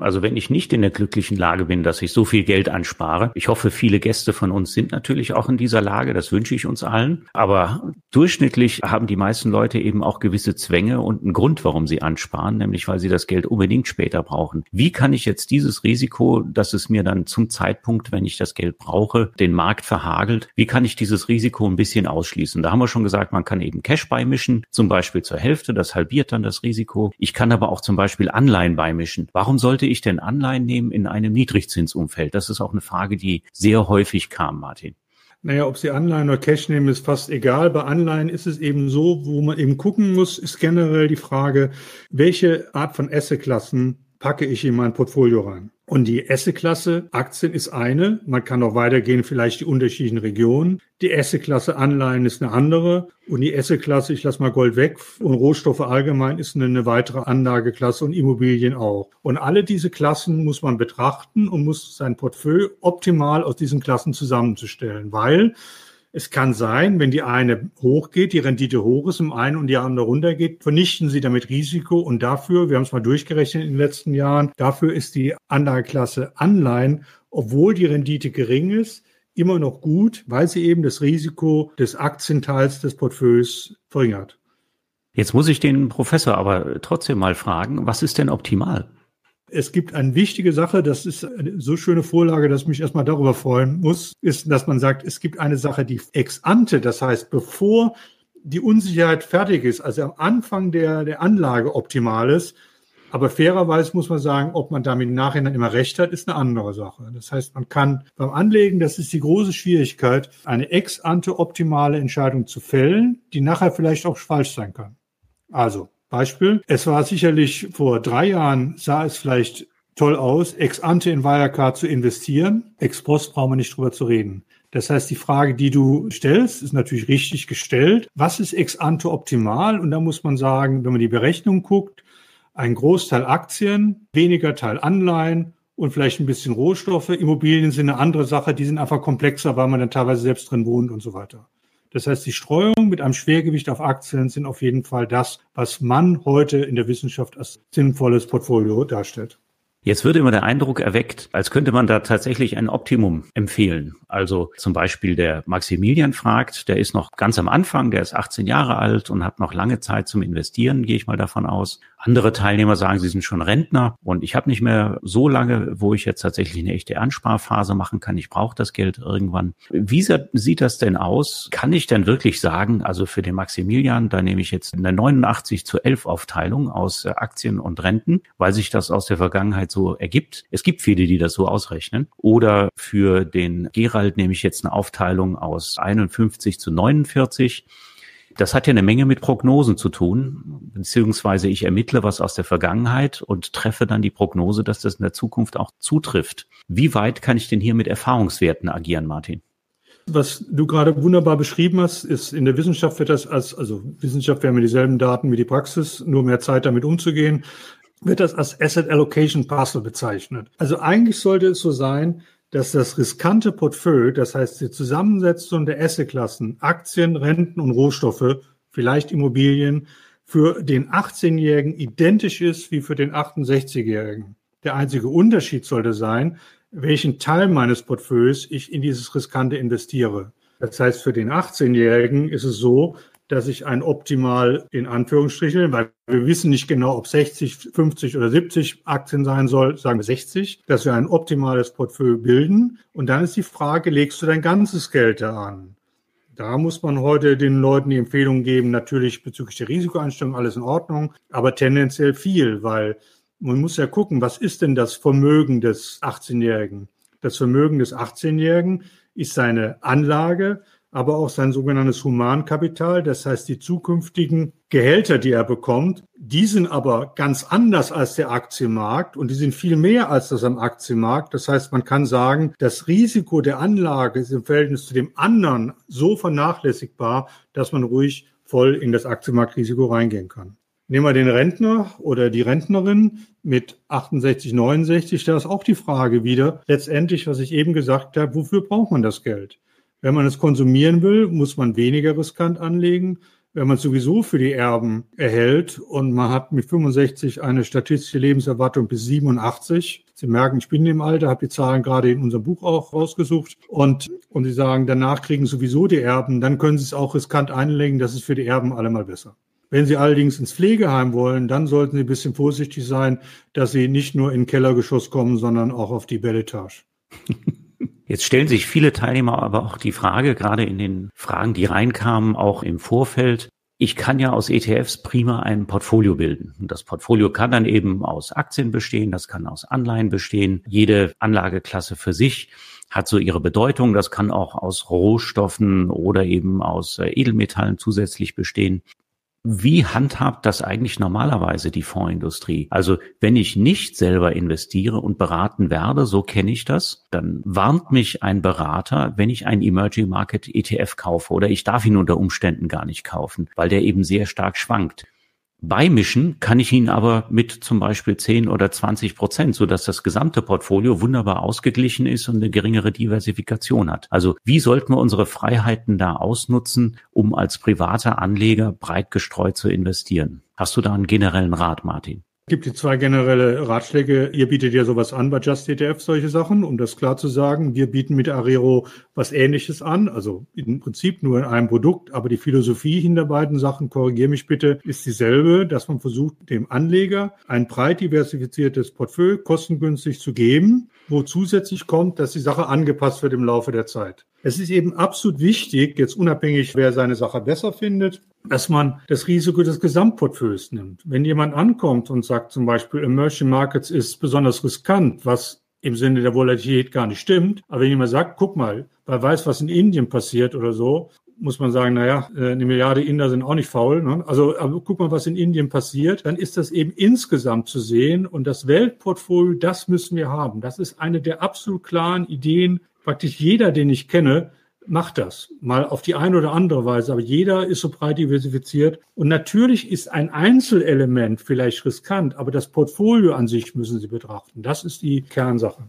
Also wenn ich nicht in der glücklichen Lage bin, dass ich so viel Geld anspare, ich hoffe, viele Gäste von uns sind natürlich auch in dieser Lage, das wünsche ich uns allen, aber durchschnittlich haben die meisten Leute eben auch gewisse Zwänge und einen Grund, warum sie ansparen, nämlich weil sie das Geld unbedingt später brauchen. Wie kann ich jetzt dieses Risiko, dass es mir dann zum Zeitpunkt, wenn ich das Geld brauche, den Markt verhagelt, wie kann ich dieses Risiko ein bisschen ausschließen? Da haben wir schon gesagt, man kann eben Cash beimischen, zum Beispiel zur Hälfte, das halbiert dann das Risiko. Ich kann aber auch zum Beispiel Anleihen beimischen. Warum sollte sollte ich denn Anleihen nehmen in einem Niedrigzinsumfeld? Das ist auch eine Frage, die sehr häufig kam, Martin. Naja, ob Sie Anleihen oder Cash nehmen, ist fast egal. Bei Anleihen ist es eben so, wo man eben gucken muss, ist generell die Frage, welche Art von Assetklassen packe ich in mein Portfolio rein? Und die Esse-Klasse Aktien ist eine. Man kann auch weitergehen, vielleicht die unterschiedlichen Regionen. Die Esse-Klasse Anleihen ist eine andere. Und die Esse-Klasse, ich lasse mal Gold weg und Rohstoffe allgemein ist eine, eine weitere Anlageklasse und Immobilien auch. Und alle diese Klassen muss man betrachten und muss sein Portfolio optimal aus diesen Klassen zusammenzustellen, weil es kann sein, wenn die eine hochgeht, die Rendite hoch ist, im einen und die andere runtergeht, vernichten sie damit Risiko. Und dafür, wir haben es mal durchgerechnet in den letzten Jahren, dafür ist die Anlageklasse Anleihen, obwohl die Rendite gering ist, immer noch gut, weil sie eben das Risiko des Aktienteils des Portfolios verringert. Jetzt muss ich den Professor aber trotzdem mal fragen, was ist denn optimal? Es gibt eine wichtige Sache, das ist eine so schöne Vorlage, dass ich mich erstmal darüber freuen muss, ist, dass man sagt, es gibt eine Sache, die ex ante, das heißt, bevor die Unsicherheit fertig ist, also am Anfang der, der Anlage optimal ist. Aber fairerweise muss man sagen, ob man damit im Nachhinein immer recht hat, ist eine andere Sache. Das heißt, man kann beim Anlegen, das ist die große Schwierigkeit, eine ex ante optimale Entscheidung zu fällen, die nachher vielleicht auch falsch sein kann. Also, Beispiel. Es war sicherlich vor drei Jahren, sah es vielleicht toll aus, ex ante in Wirecard zu investieren. Ex post brauchen wir nicht drüber zu reden. Das heißt, die Frage, die du stellst, ist natürlich richtig gestellt. Was ist ex ante optimal? Und da muss man sagen, wenn man die Berechnung guckt, ein Großteil Aktien, weniger Teil Anleihen und vielleicht ein bisschen Rohstoffe. Immobilien sind eine andere Sache, die sind einfach komplexer, weil man dann teilweise selbst drin wohnt und so weiter. Das heißt, die Streuung mit einem Schwergewicht auf Aktien sind auf jeden Fall das, was man heute in der Wissenschaft als sinnvolles Portfolio darstellt. Jetzt wird immer der Eindruck erweckt, als könnte man da tatsächlich ein Optimum empfehlen. Also zum Beispiel der Maximilian fragt, der ist noch ganz am Anfang, der ist 18 Jahre alt und hat noch lange Zeit zum Investieren, gehe ich mal davon aus. Andere Teilnehmer sagen, sie sind schon Rentner und ich habe nicht mehr so lange, wo ich jetzt tatsächlich eine echte Ansparphase machen kann. Ich brauche das Geld irgendwann. Wie sieht das denn aus? Kann ich denn wirklich sagen, also für den Maximilian, da nehme ich jetzt eine 89 zu 11 Aufteilung aus äh, Aktien und Renten, weil sich das aus der Vergangenheit so ergibt. Es gibt viele, die das so ausrechnen. Oder für den Gerald nehme ich jetzt eine Aufteilung aus 51 zu 49. Das hat ja eine Menge mit Prognosen zu tun, beziehungsweise ich ermittle was aus der Vergangenheit und treffe dann die Prognose, dass das in der Zukunft auch zutrifft. Wie weit kann ich denn hier mit Erfahrungswerten agieren, Martin? Was du gerade wunderbar beschrieben hast, ist in der Wissenschaft wird das als, also Wissenschaft, wir haben dieselben Daten wie die Praxis, nur mehr Zeit damit umzugehen, wird das als Asset Allocation Puzzle bezeichnet. Also eigentlich sollte es so sein, dass das riskante Portfolio, das heißt die Zusammensetzung der Assetklassen, Aktien, Renten und Rohstoffe, vielleicht Immobilien, für den 18-Jährigen identisch ist wie für den 68-Jährigen. Der einzige Unterschied sollte sein, welchen Teil meines Portfolios ich in dieses Riskante investiere. Das heißt, für den 18-Jährigen ist es so, dass ich ein optimal in Anführungsstrichen, weil wir wissen nicht genau, ob 60, 50 oder 70 Aktien sein soll, sagen wir 60, dass wir ein optimales Portfolio bilden. Und dann ist die Frage, legst du dein ganzes Geld da an? Da muss man heute den Leuten die Empfehlung geben, natürlich bezüglich der Risikoeinstellung alles in Ordnung, aber tendenziell viel, weil man muss ja gucken, was ist denn das Vermögen des 18-Jährigen? Das Vermögen des 18-Jährigen ist seine Anlage, aber auch sein sogenanntes Humankapital, das heißt die zukünftigen Gehälter, die er bekommt, die sind aber ganz anders als der Aktienmarkt und die sind viel mehr als das am Aktienmarkt. Das heißt, man kann sagen, das Risiko der Anlage ist im Verhältnis zu dem anderen so vernachlässigbar, dass man ruhig voll in das Aktienmarktrisiko reingehen kann. Nehmen wir den Rentner oder die Rentnerin mit 68, 69, da ist auch die Frage wieder, letztendlich, was ich eben gesagt habe, wofür braucht man das Geld? Wenn man es konsumieren will, muss man weniger riskant anlegen. Wenn man es sowieso für die Erben erhält und man hat mit 65 eine statistische Lebenserwartung bis 87, Sie merken, ich bin im Alter, habe die Zahlen gerade in unserem Buch auch rausgesucht und, und Sie sagen, danach kriegen sowieso die Erben, dann können Sie es auch riskant einlegen, das ist für die Erben allemal besser. Wenn Sie allerdings ins Pflegeheim wollen, dann sollten Sie ein bisschen vorsichtig sein, dass Sie nicht nur in den Kellergeschoss kommen, sondern auch auf die Belletage. Jetzt stellen sich viele Teilnehmer aber auch die Frage, gerade in den Fragen, die reinkamen, auch im Vorfeld, ich kann ja aus ETFs prima ein Portfolio bilden. Und das Portfolio kann dann eben aus Aktien bestehen, das kann aus Anleihen bestehen. Jede Anlageklasse für sich hat so ihre Bedeutung. Das kann auch aus Rohstoffen oder eben aus äh, Edelmetallen zusätzlich bestehen. Wie handhabt das eigentlich normalerweise die Fondsindustrie? Also wenn ich nicht selber investiere und beraten werde, so kenne ich das, dann warnt mich ein Berater, wenn ich einen Emerging Market ETF kaufe oder ich darf ihn unter Umständen gar nicht kaufen, weil der eben sehr stark schwankt. Beimischen kann ich ihn aber mit zum Beispiel 10 oder 20 Prozent, sodass das gesamte Portfolio wunderbar ausgeglichen ist und eine geringere Diversifikation hat. Also wie sollten wir unsere Freiheiten da ausnutzen, um als privater Anleger breit gestreut zu investieren? Hast du da einen generellen Rat, Martin? Gibt die zwei generelle Ratschläge. Ihr bietet ja sowas an bei Just ETF, solche Sachen, um das klar zu sagen. Wir bieten mit Arero was Ähnliches an, also im Prinzip nur in einem Produkt, aber die Philosophie hinter beiden Sachen, korrigiere mich bitte, ist dieselbe, dass man versucht, dem Anleger ein breit diversifiziertes Portfolio kostengünstig zu geben, wo zusätzlich kommt, dass die Sache angepasst wird im Laufe der Zeit. Es ist eben absolut wichtig, jetzt unabhängig, wer seine Sache besser findet, dass man das Risiko des Gesamtportfolios nimmt. Wenn jemand ankommt und sagt zum Beispiel, Emerging Markets ist besonders riskant, was im Sinne der Volatilität gar nicht stimmt. Aber wenn jemand sagt, guck mal, wer weiß, was in Indien passiert oder so, muss man sagen, naja, äh, eine Milliarde Inder sind auch nicht faul. Ne? Also guck mal, was in Indien passiert. Dann ist das eben insgesamt zu sehen. Und das Weltportfolio, das müssen wir haben. Das ist eine der absolut klaren Ideen. Praktisch jeder, den ich kenne, macht das. Mal auf die eine oder andere Weise. Aber jeder ist so breit diversifiziert. Und natürlich ist ein Einzelelement vielleicht riskant, aber das Portfolio an sich müssen Sie betrachten. Das ist die Kernsache.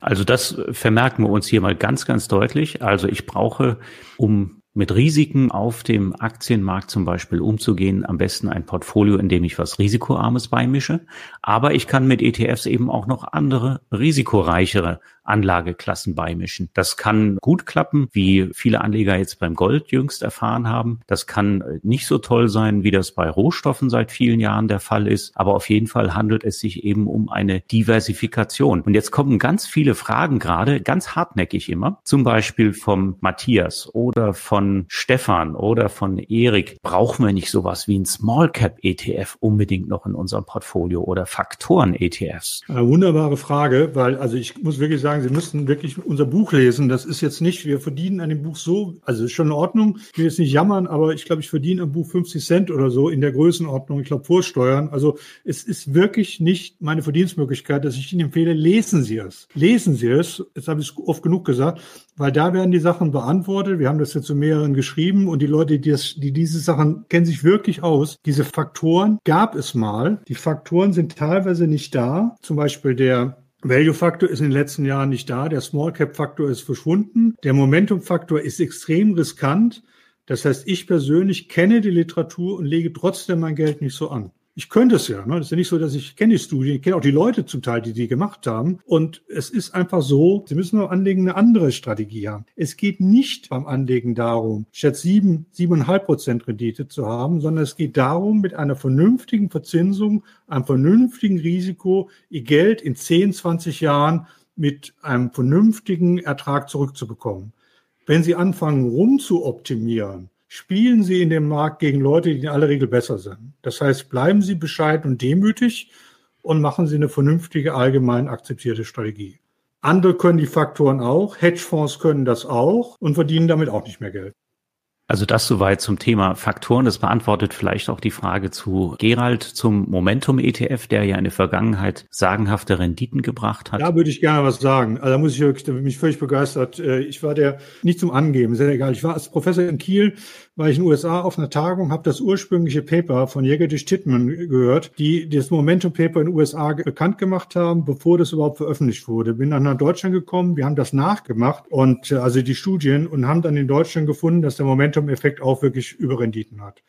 Also das vermerken wir uns hier mal ganz, ganz deutlich. Also ich brauche, um mit Risiken auf dem Aktienmarkt zum Beispiel umzugehen, am besten ein Portfolio, in dem ich was Risikoarmes beimische. Aber ich kann mit ETFs eben auch noch andere risikoreichere Anlageklassen beimischen. Das kann gut klappen, wie viele Anleger jetzt beim Gold jüngst erfahren haben. Das kann äh, nicht so toll sein, wie das bei Rohstoffen seit vielen Jahren der Fall ist. Aber auf jeden Fall handelt es sich eben um eine Diversifikation. Und jetzt kommen ganz viele Fragen gerade, ganz hartnäckig immer. Zum Beispiel vom Matthias oder von Stefan oder von Erik. Brauchen wir nicht sowas wie ein Small Cap ETF unbedingt noch in unserem Portfolio oder Faktoren ETFs? Eine wunderbare Frage, weil also ich muss wirklich sagen, sagen, Sie müssten wirklich unser Buch lesen. Das ist jetzt nicht, wir verdienen an dem Buch so, also ist schon in Ordnung. Ich will jetzt nicht jammern, aber ich glaube, ich verdiene am Buch 50 Cent oder so in der Größenordnung. Ich glaube, Vorsteuern. Also es ist wirklich nicht meine Verdienstmöglichkeit, dass ich Ihnen empfehle, lesen Sie es. Lesen Sie es. Jetzt habe ich es oft genug gesagt, weil da werden die Sachen beantwortet. Wir haben das jetzt zu mehreren geschrieben und die Leute, die, das, die diese Sachen kennen sich wirklich aus. Diese Faktoren gab es mal. Die Faktoren sind teilweise nicht da. Zum Beispiel der Value-Faktor ist in den letzten Jahren nicht da, der Small-Cap-Faktor ist verschwunden, der Momentum-Faktor ist extrem riskant. Das heißt, ich persönlich kenne die Literatur und lege trotzdem mein Geld nicht so an. Ich könnte es ja. Ne? Das ist ja nicht so, dass ich kenne die Studien, ich kenne auch die Leute zum Teil, die die gemacht haben. Und es ist einfach so, Sie müssen beim Anlegen eine andere Strategie haben. Es geht nicht beim Anlegen darum, statt sieben, siebeneinhalb Prozent Rendite zu haben, sondern es geht darum, mit einer vernünftigen Verzinsung, einem vernünftigen Risiko, Ihr Geld in 10, 20 Jahren mit einem vernünftigen Ertrag zurückzubekommen. Wenn Sie anfangen, rumzuoptimieren, spielen Sie in dem Markt gegen Leute, die in aller Regel besser sind. Das heißt, bleiben Sie bescheiden und demütig und machen Sie eine vernünftige, allgemein akzeptierte Strategie. Andere können die Faktoren auch, Hedgefonds können das auch und verdienen damit auch nicht mehr Geld. Also das soweit zum Thema Faktoren. Das beantwortet vielleicht auch die Frage zu Gerald zum Momentum-ETF, der ja in der Vergangenheit sagenhafte Renditen gebracht hat. Da würde ich gerne was sagen. Also da muss ich wirklich, da bin ich völlig begeistert. Äh, ich war der, nicht zum Angeben, sehr egal. Ich war als Professor in Kiel, war ich in den USA auf einer Tagung, habe das ursprüngliche Paper von Jagedish Titman gehört, die das Momentum-Paper in den USA bekannt gemacht haben, bevor das überhaupt veröffentlicht wurde. Bin dann nach Deutschland gekommen, wir haben das nachgemacht und äh, also die Studien und haben dann in Deutschland gefunden, dass der Momentum Momentum-Effekt auch wirklich Überrenditen hat.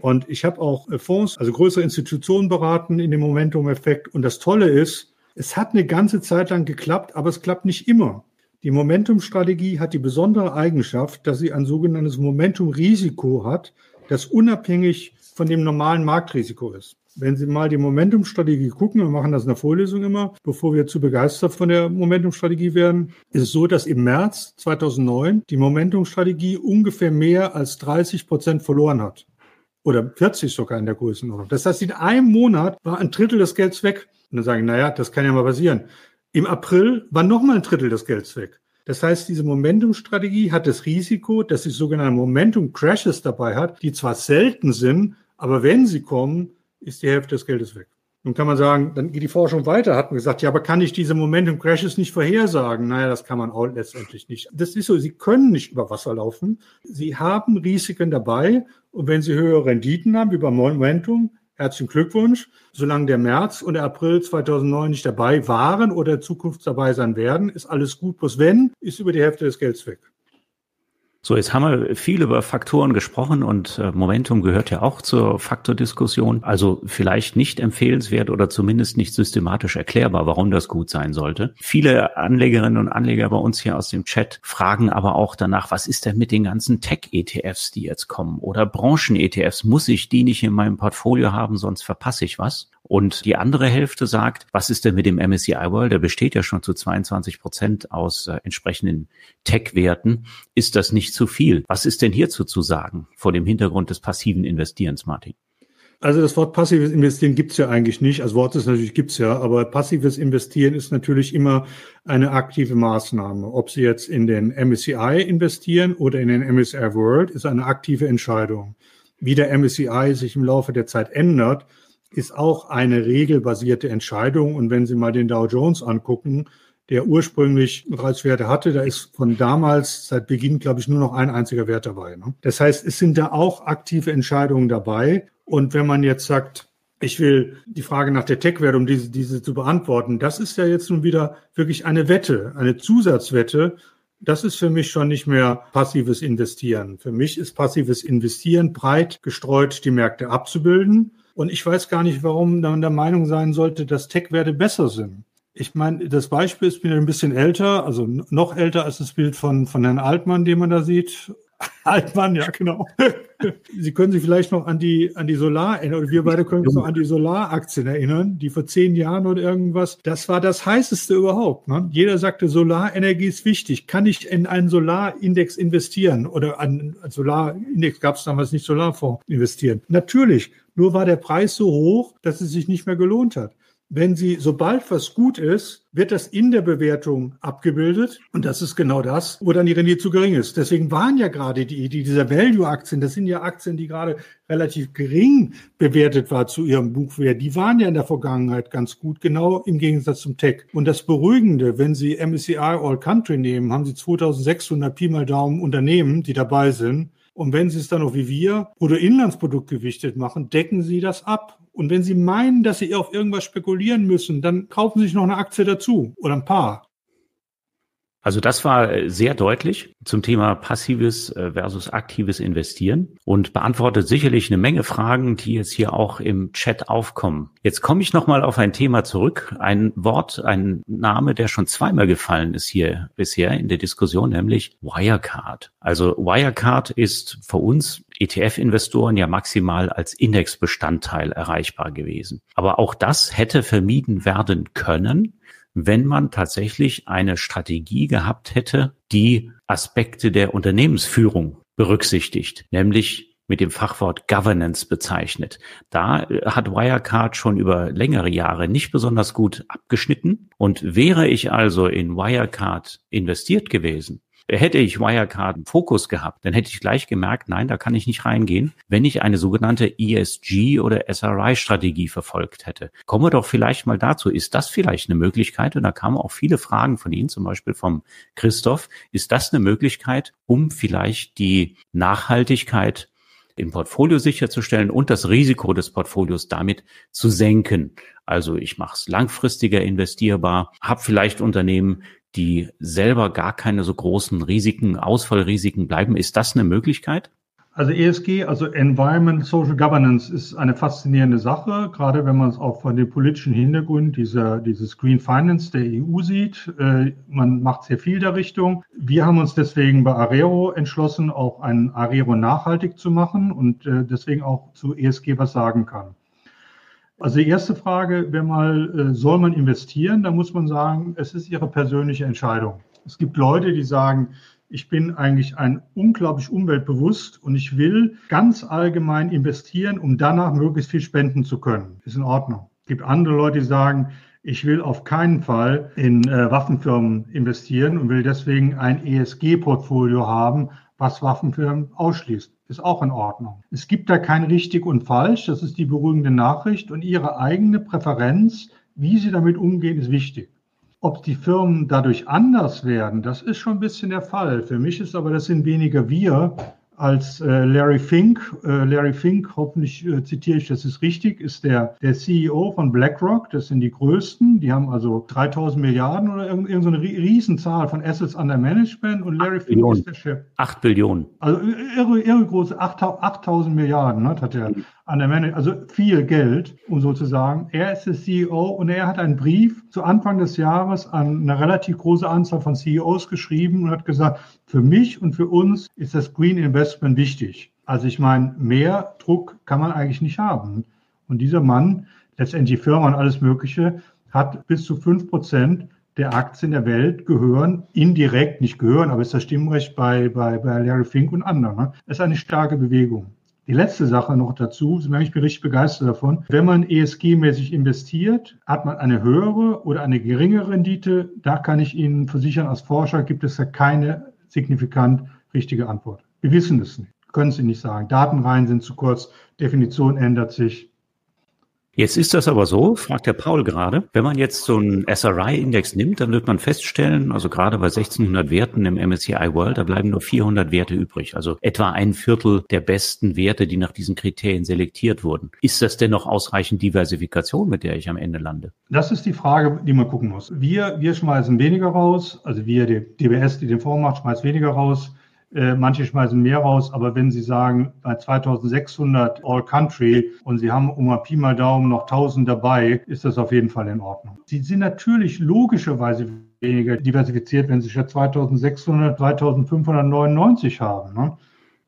Und ich habe auch äh, Fonds, also größere Institutionen beraten in dem Momentum-Effekt. Und das Tolle ist, es hat eine ganze Zeit lang geklappt, aber es klappt nicht immer. Die Momentum-Strategie hat die besondere Eigenschaft, dass sie ein sogenanntes Momentum-Risiko hat, das unabhängig von dem normalen Marktrisiko ist. Wenn Sie mal die Momentum-Strategie gucken, wir machen das in der Vorlesung immer, bevor wir zu begeistert von der Momentum-Strategie werden, ist es so, dass im März 2009 die Momentum-Strategie ungefähr mehr als 30 Prozent verloren hat. Oder 40 sogar in der Größenordnung. Das heißt, in einem Monat war ein Drittel des Gelds weg. Und dann sagen, naja, das kann ja mal passieren. Im April war nochmal ein Drittel des Gelds weg. Das heißt, diese Momentum-Strategie hat das Risiko, dass sie sogenannte Momentum-Crashes dabei hat, die zwar selten sind, aber wenn sie kommen, ist die Hälfte des Geldes weg. Nun kann man sagen, dann geht die Forschung weiter, hat man gesagt, ja, aber kann ich diese Momentum Crashes nicht vorhersagen? Naja, das kann man auch letztendlich nicht. Das ist so, Sie können nicht über Wasser laufen. Sie haben Risiken dabei. Und wenn Sie höhere Renditen haben, beim Momentum, herzlichen Glückwunsch. Solange der März und der April 2009 nicht dabei waren oder in Zukunft dabei sein werden, ist alles gut. Bloß wenn, ist über die Hälfte des Gelds weg. So, jetzt haben wir viel über Faktoren gesprochen und äh, Momentum gehört ja auch zur Faktordiskussion. Also vielleicht nicht empfehlenswert oder zumindest nicht systematisch erklärbar, warum das gut sein sollte. Viele Anlegerinnen und Anleger bei uns hier aus dem Chat fragen aber auch danach, was ist denn mit den ganzen Tech-ETFs, die jetzt kommen oder Branchen-ETFs? Muss ich die nicht in meinem Portfolio haben, sonst verpasse ich was? Und die andere Hälfte sagt, was ist denn mit dem MSCI World? Der besteht ja schon zu 22 Prozent aus äh, entsprechenden Tech-Werten. Ist das nicht zu viel? Was ist denn hierzu zu sagen vor dem Hintergrund des passiven Investierens, Martin? Also das Wort passives Investieren gibt's ja eigentlich nicht. Als Wort ist natürlich gibt's ja, aber passives Investieren ist natürlich immer eine aktive Maßnahme. Ob Sie jetzt in den MSCI investieren oder in den MSCI World, ist eine aktive Entscheidung. Wie der MSCI sich im Laufe der Zeit ändert, ist auch eine regelbasierte Entscheidung. Und wenn Sie mal den Dow Jones angucken, der ursprünglich Reizwerte hatte, da ist von damals seit Beginn, glaube ich, nur noch ein einziger Wert dabei. Ne? Das heißt, es sind da auch aktive Entscheidungen dabei. Und wenn man jetzt sagt, ich will die Frage nach der Tech-Wert, um diese, diese zu beantworten, das ist ja jetzt nun wieder wirklich eine Wette, eine Zusatzwette. Das ist für mich schon nicht mehr passives Investieren. Für mich ist passives Investieren breit gestreut, die Märkte abzubilden und ich weiß gar nicht, warum man der Meinung sein sollte, dass Tech-Werte besser sind. Ich meine, das Beispiel ist, bin ein bisschen älter, also noch älter als das Bild von, von Herrn Altmann, den man da sieht. Altmann, ja, genau. Sie können sich vielleicht noch an die, an die Solar oder wir beide können uns noch an die Solaraktien erinnern, die vor zehn Jahren oder irgendwas, das war das heißeste überhaupt. Ne? Jeder sagte, Solarenergie ist wichtig. Kann ich in einen Solarindex investieren oder an Solarindex gab es damals nicht Solarfonds investieren? Natürlich. Nur war der Preis so hoch, dass es sich nicht mehr gelohnt hat wenn Sie, sobald was gut ist, wird das in der Bewertung abgebildet. Und das ist genau das, wo dann die Rendite zu gering ist. Deswegen waren ja gerade die, die dieser Value-Aktien, das sind ja Aktien, die gerade relativ gering bewertet war zu ihrem Buchwert. Die waren ja in der Vergangenheit ganz gut, genau im Gegensatz zum Tech. Und das Beruhigende, wenn Sie MSCI All Country nehmen, haben Sie 2600 Pi mal Daumen Unternehmen, die dabei sind. Und wenn Sie es dann noch wie wir Bruttoinlandsprodukt gewichtet machen, decken Sie das ab. Und wenn Sie meinen, dass Sie auf irgendwas spekulieren müssen, dann kaufen Sie sich noch eine Aktie dazu oder ein paar. Also das war äh, sehr deutlich zum Thema passives äh, versus aktives Investieren und beantwortet sicherlich eine Menge Fragen, die jetzt hier auch im Chat aufkommen. Jetzt komme ich nochmal auf ein Thema zurück. Ein Wort, ein Name, der schon zweimal gefallen ist hier bisher in der Diskussion, nämlich Wirecard. Also Wirecard ist für uns ETF-Investoren ja maximal als Indexbestandteil erreichbar gewesen. Aber auch das hätte vermieden werden können, wenn man tatsächlich eine Strategie gehabt hätte, die Aspekte der Unternehmensführung berücksichtigt, nämlich mit dem Fachwort Governance bezeichnet. Da äh, hat Wirecard schon über längere Jahre nicht besonders gut abgeschnitten. Und wäre ich also in Wirecard investiert gewesen, Hätte ich Wirecard im Fokus gehabt, dann hätte ich gleich gemerkt, nein, da kann ich nicht reingehen, wenn ich eine sogenannte ESG oder SRI-Strategie verfolgt hätte. Kommen wir doch vielleicht mal dazu. Ist das vielleicht eine Möglichkeit? Und da kamen auch viele Fragen von Ihnen, zum Beispiel vom Christoph. Ist das eine Möglichkeit, um vielleicht die Nachhaltigkeit im Portfolio sicherzustellen und das Risiko des Portfolios damit zu senken. Also ich mache es langfristiger investierbar, habe vielleicht Unternehmen, die selber gar keine so großen Risiken, Ausfallrisiken bleiben. Ist das eine Möglichkeit? Also ESG, also Environment Social Governance, ist eine faszinierende Sache, gerade wenn man es auch von dem politischen Hintergrund dieser, dieses Green Finance der EU sieht. Äh, man macht sehr viel der Richtung. Wir haben uns deswegen bei Arero entschlossen, auch ein Arero nachhaltig zu machen und äh, deswegen auch zu ESG was sagen kann. Also die erste Frage wäre mal, äh, soll man investieren? Da muss man sagen, es ist ihre persönliche Entscheidung. Es gibt Leute, die sagen, ich bin eigentlich ein unglaublich umweltbewusst und ich will ganz allgemein investieren, um danach möglichst viel spenden zu können. Ist in Ordnung. Es gibt andere Leute, die sagen, ich will auf keinen Fall in äh, Waffenfirmen investieren und will deswegen ein ESG-Portfolio haben, was Waffenfirmen ausschließt ist auch in Ordnung. Es gibt da kein richtig und falsch, das ist die beruhigende Nachricht und Ihre eigene Präferenz, wie Sie damit umgehen, ist wichtig. Ob die Firmen dadurch anders werden, das ist schon ein bisschen der Fall. Für mich ist aber, das sind weniger wir, als äh, Larry Fink. Äh, Larry Fink, hoffentlich äh, zitiere ich das ist richtig, ist der, der CEO von BlackRock. Das sind die größten. Die haben also 3000 Milliarden oder irgendeine so Riesenzahl von Assets under Management. Und Larry Fink Billionen. ist der Chef. 8 Billionen. Also irre, irre große 8000 Milliarden ne, hat er an der Management, also viel Geld, um sozusagen. Er ist der CEO und er hat einen Brief zu Anfang des Jahres an eine relativ große Anzahl von CEOs geschrieben und hat gesagt, für mich und für uns ist das Green Investment wichtig. Also ich meine, mehr Druck kann man eigentlich nicht haben. Und dieser Mann, letztendlich Firma und alles Mögliche, hat bis zu fünf Prozent der Aktien der Welt gehören, indirekt nicht gehören, aber ist das Stimmrecht bei, bei, bei Larry Fink und anderen. Ne? Das ist eine starke Bewegung. Die letzte Sache noch dazu, ich bin richtig begeistert davon. Wenn man ESG-mäßig investiert, hat man eine höhere oder eine geringe Rendite. Da kann ich Ihnen versichern, als Forscher gibt es da keine signifikant richtige Antwort. Wir wissen es nicht, können Sie nicht sagen. Datenreihen sind zu kurz, Definition ändert sich. Jetzt ist das aber so, fragt der Paul gerade, wenn man jetzt so einen SRI-Index nimmt, dann wird man feststellen, also gerade bei 1600 Werten im MSCI World, da bleiben nur 400 Werte übrig, also etwa ein Viertel der besten Werte, die nach diesen Kriterien selektiert wurden. Ist das denn noch ausreichend Diversifikation, mit der ich am Ende lande? Das ist die Frage, die man gucken muss. Wir, wir schmeißen weniger raus, also wir, die DBS, die den Fonds macht, schmeißt weniger raus. Äh, manche schmeißen mehr raus, aber wenn Sie sagen, bei 2600 All Country und Sie haben um Pi mal Daumen noch 1000 dabei, ist das auf jeden Fall in Ordnung. Sie sind natürlich logischerweise weniger diversifiziert, wenn Sie schon 2600, 2599 haben. Ne?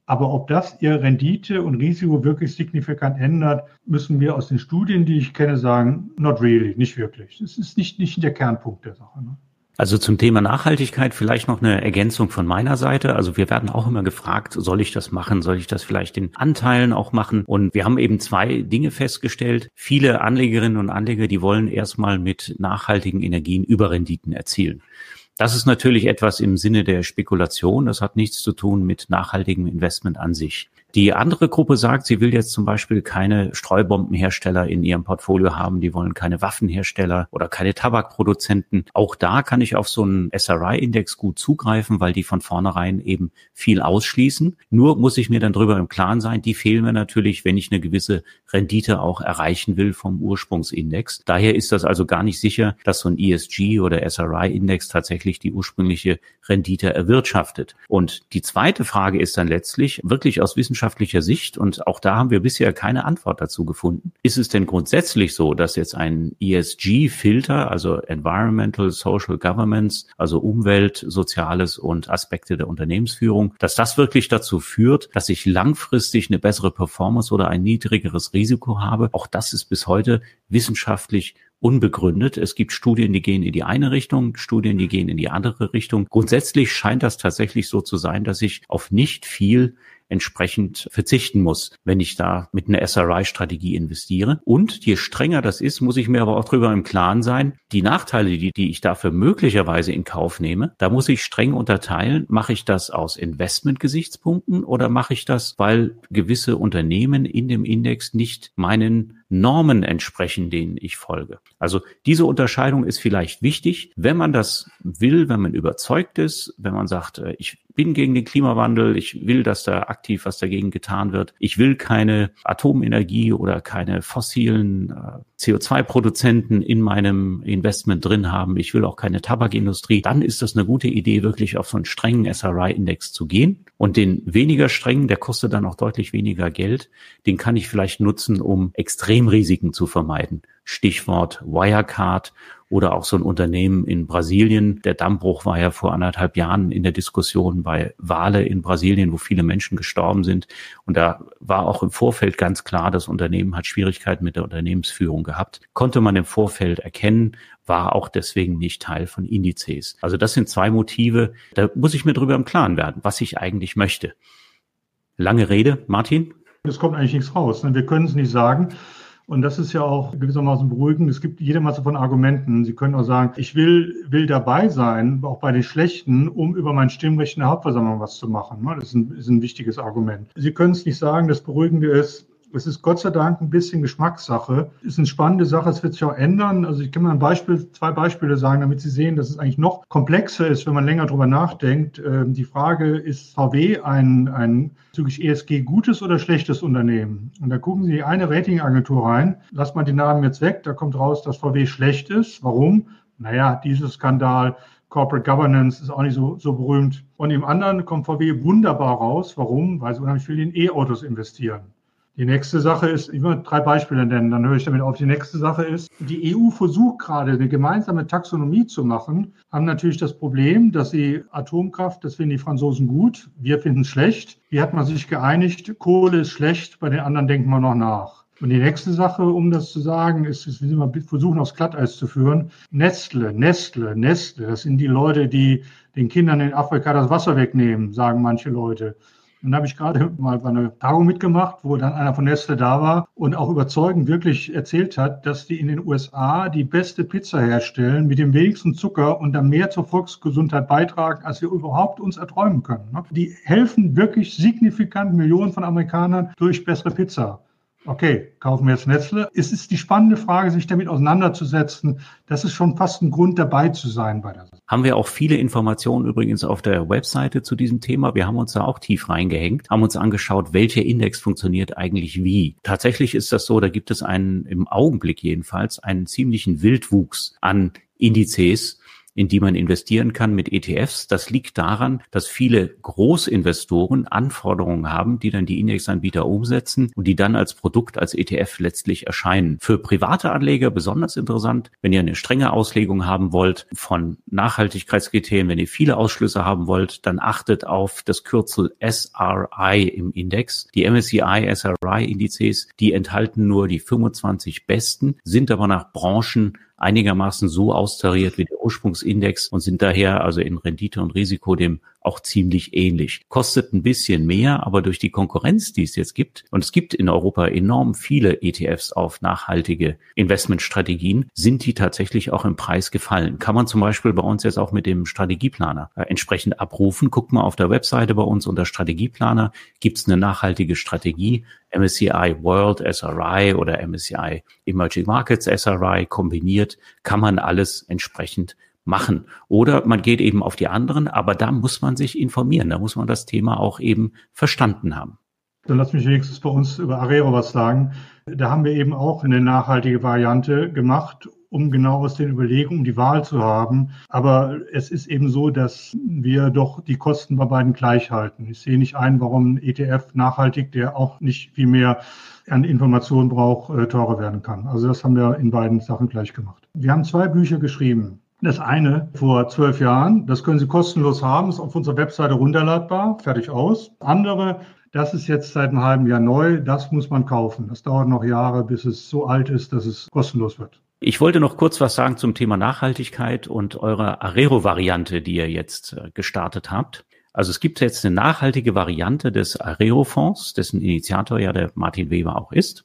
Aber ob das Ihre Rendite und Risiko wirklich signifikant ändert, müssen wir aus den Studien, die ich kenne, sagen, not really, nicht wirklich. Das ist nicht, nicht der Kernpunkt der Sache. Ne? Also zum Thema Nachhaltigkeit vielleicht noch eine Ergänzung von meiner Seite. Also wir werden auch immer gefragt, soll ich das machen? Soll ich das vielleicht in Anteilen auch machen? Und wir haben eben zwei Dinge festgestellt. Viele Anlegerinnen und Anleger, die wollen erstmal mit nachhaltigen Energien Überrenditen erzielen. Das ist natürlich etwas im Sinne der Spekulation. Das hat nichts zu tun mit nachhaltigem Investment an sich. Die andere Gruppe sagt, sie will jetzt zum Beispiel keine Streubombenhersteller in ihrem Portfolio haben, die wollen keine Waffenhersteller oder keine Tabakproduzenten. Auch da kann ich auf so einen SRI-Index gut zugreifen, weil die von vornherein eben viel ausschließen. Nur muss ich mir dann drüber im Klaren sein, die fehlen mir natürlich, wenn ich eine gewisse Rendite auch erreichen will vom Ursprungsindex. Daher ist das also gar nicht sicher, dass so ein ESG oder SRI-Index tatsächlich die ursprüngliche Rendite erwirtschaftet. Und die zweite Frage ist dann letztlich wirklich aus wissenschaftlicher Sicht, und auch da haben wir bisher keine Antwort dazu gefunden. Ist es denn grundsätzlich so, dass jetzt ein ESG-Filter, also Environmental Social Governance, also Umwelt, Soziales und Aspekte der Unternehmensführung, dass das wirklich dazu führt, dass ich langfristig eine bessere Performance oder ein niedrigeres Risiko habe? Auch das ist bis heute wissenschaftlich unbegründet. Es gibt Studien, die gehen in die eine Richtung, Studien, die gehen in die andere Richtung. Grundsätzlich scheint das tatsächlich so zu sein, dass ich auf nicht viel entsprechend verzichten muss, wenn ich da mit einer SRI-Strategie investiere. Und je strenger das ist, muss ich mir aber auch darüber im Klaren sein, die Nachteile, die, die ich dafür möglicherweise in Kauf nehme, da muss ich streng unterteilen, mache ich das aus Investmentgesichtspunkten oder mache ich das, weil gewisse Unternehmen in dem Index nicht meinen Normen entsprechen, denen ich folge. Also diese Unterscheidung ist vielleicht wichtig, wenn man das will, wenn man überzeugt ist, wenn man sagt, äh, ich bin gegen den Klimawandel, ich will, dass da aktiv was dagegen getan wird, ich will keine Atomenergie oder keine fossilen äh, CO2-Produzenten in meinem Investment drin haben, ich will auch keine Tabakindustrie, dann ist das eine gute Idee, wirklich auf so einen strengen SRI-Index zu gehen. Und den weniger strengen, der kostet dann auch deutlich weniger Geld, den kann ich vielleicht nutzen, um Extremrisiken zu vermeiden. Stichwort Wirecard oder auch so ein Unternehmen in Brasilien. Der Dammbruch war ja vor anderthalb Jahren in der Diskussion bei Wale in Brasilien, wo viele Menschen gestorben sind. Und da war auch im Vorfeld ganz klar, das Unternehmen hat Schwierigkeiten mit der Unternehmensführung gehabt. Konnte man im Vorfeld erkennen, war auch deswegen nicht Teil von Indizes. Also das sind zwei Motive. Da muss ich mir drüber im Klaren werden, was ich eigentlich möchte. Lange Rede, Martin? Es kommt eigentlich nichts raus. Ne? Wir können es nicht sagen. Und das ist ja auch gewissermaßen beruhigend. Es gibt jede Masse von Argumenten. Sie können auch sagen, ich will, will dabei sein, auch bei den Schlechten, um über mein Stimmrecht in der Hauptversammlung was zu machen. Das ist ein, ist ein wichtiges Argument. Sie können es nicht sagen. Das Beruhigende ist, es ist Gott sei Dank ein bisschen Geschmackssache. Ist eine spannende Sache. Es wird sich auch ändern. Also ich kann mal ein Beispiel, zwei Beispiele sagen, damit Sie sehen, dass es eigentlich noch komplexer ist, wenn man länger drüber nachdenkt. Ähm, die Frage ist VW ein, ein bezüglich ESG gutes oder schlechtes Unternehmen? Und da gucken Sie eine Ratingagentur rein. Lass mal den Namen jetzt weg. Da kommt raus, dass VW schlecht ist. Warum? Naja, dieser Skandal Corporate Governance ist auch nicht so, so berühmt. Und im anderen kommt VW wunderbar raus. Warum? Weil sie unheimlich viel in E-Autos investieren. Die nächste Sache ist, ich will drei Beispiele nennen, dann höre ich damit auf. Die nächste Sache ist, die EU versucht gerade eine gemeinsame Taxonomie zu machen, haben natürlich das Problem, dass sie Atomkraft, das finden die Franzosen gut, wir finden es schlecht. Wie hat man sich geeinigt? Kohle ist schlecht, bei den anderen denken wir noch nach. Und die nächste Sache, um das zu sagen, ist, wie wir versuchen, aufs Glatteis zu führen. Nestle, Nestle, Nestle, das sind die Leute, die den Kindern in Afrika das Wasser wegnehmen, sagen manche Leute. Und da habe ich gerade mal bei einer Tagung mitgemacht, wo dann einer von Nestle da war und auch überzeugend wirklich erzählt hat, dass die in den USA die beste Pizza herstellen mit dem wenigsten Zucker und dann mehr zur Volksgesundheit beitragen, als wir überhaupt uns erträumen können. Ne? Die helfen wirklich signifikant Millionen von Amerikanern durch bessere Pizza. Okay, kaufen wir jetzt Nestle? Es ist die spannende Frage, sich damit auseinanderzusetzen. Das ist schon fast ein Grund, dabei zu sein bei der Sache. Haben wir auch viele Informationen übrigens auf der Webseite zu diesem Thema. Wir haben uns da auch tief reingehängt, haben uns angeschaut, welcher Index funktioniert eigentlich wie. Tatsächlich ist das so, da gibt es einen, im Augenblick jedenfalls, einen ziemlichen Wildwuchs an Indizes in die man investieren kann mit ETFs. Das liegt daran, dass viele Großinvestoren Anforderungen haben, die dann die Indexanbieter umsetzen und die dann als Produkt, als ETF letztlich erscheinen. Für private Anleger besonders interessant, wenn ihr eine strenge Auslegung haben wollt von Nachhaltigkeitskriterien, wenn ihr viele Ausschlüsse haben wollt, dann achtet auf das Kürzel SRI im Index. Die MSCI SRI Indizes, die enthalten nur die 25 besten, sind aber nach Branchen einigermaßen so austariert wie der Ursprungsindex und sind daher also in Rendite und Risiko dem auch ziemlich ähnlich. Kostet ein bisschen mehr, aber durch die Konkurrenz, die es jetzt gibt, und es gibt in Europa enorm viele ETFs auf nachhaltige Investmentstrategien, sind die tatsächlich auch im Preis gefallen. Kann man zum Beispiel bei uns jetzt auch mit dem Strategieplaner äh, entsprechend abrufen. Guckt mal auf der Webseite bei uns unter Strategieplaner, gibt es eine nachhaltige Strategie. MSCI World SRI oder MSCI Emerging Markets SRI kombiniert, kann man alles entsprechend machen. Oder man geht eben auf die anderen, aber da muss man sich informieren, da muss man das Thema auch eben verstanden haben. Dann lass mich wenigstens bei uns über Arero was sagen. Da haben wir eben auch eine nachhaltige Variante gemacht, um genau aus den Überlegungen die Wahl zu haben. Aber es ist eben so, dass wir doch die Kosten bei beiden gleich halten. Ich sehe nicht ein, warum ein ETF nachhaltig, der auch nicht viel mehr an Informationen braucht, äh, teurer werden kann. Also das haben wir in beiden Sachen gleich gemacht. Wir haben zwei Bücher geschrieben. Das eine vor zwölf Jahren, das können Sie kostenlos haben, ist auf unserer Webseite runterladbar, fertig aus. Andere, das ist jetzt seit einem halben Jahr neu, das muss man kaufen. Das dauert noch Jahre, bis es so alt ist, dass es kostenlos wird. Ich wollte noch kurz was sagen zum Thema Nachhaltigkeit und eurer Arero-Variante, die ihr jetzt äh, gestartet habt. Also es gibt jetzt eine nachhaltige Variante des Arero-Fonds, dessen Initiator ja der Martin Weber auch ist.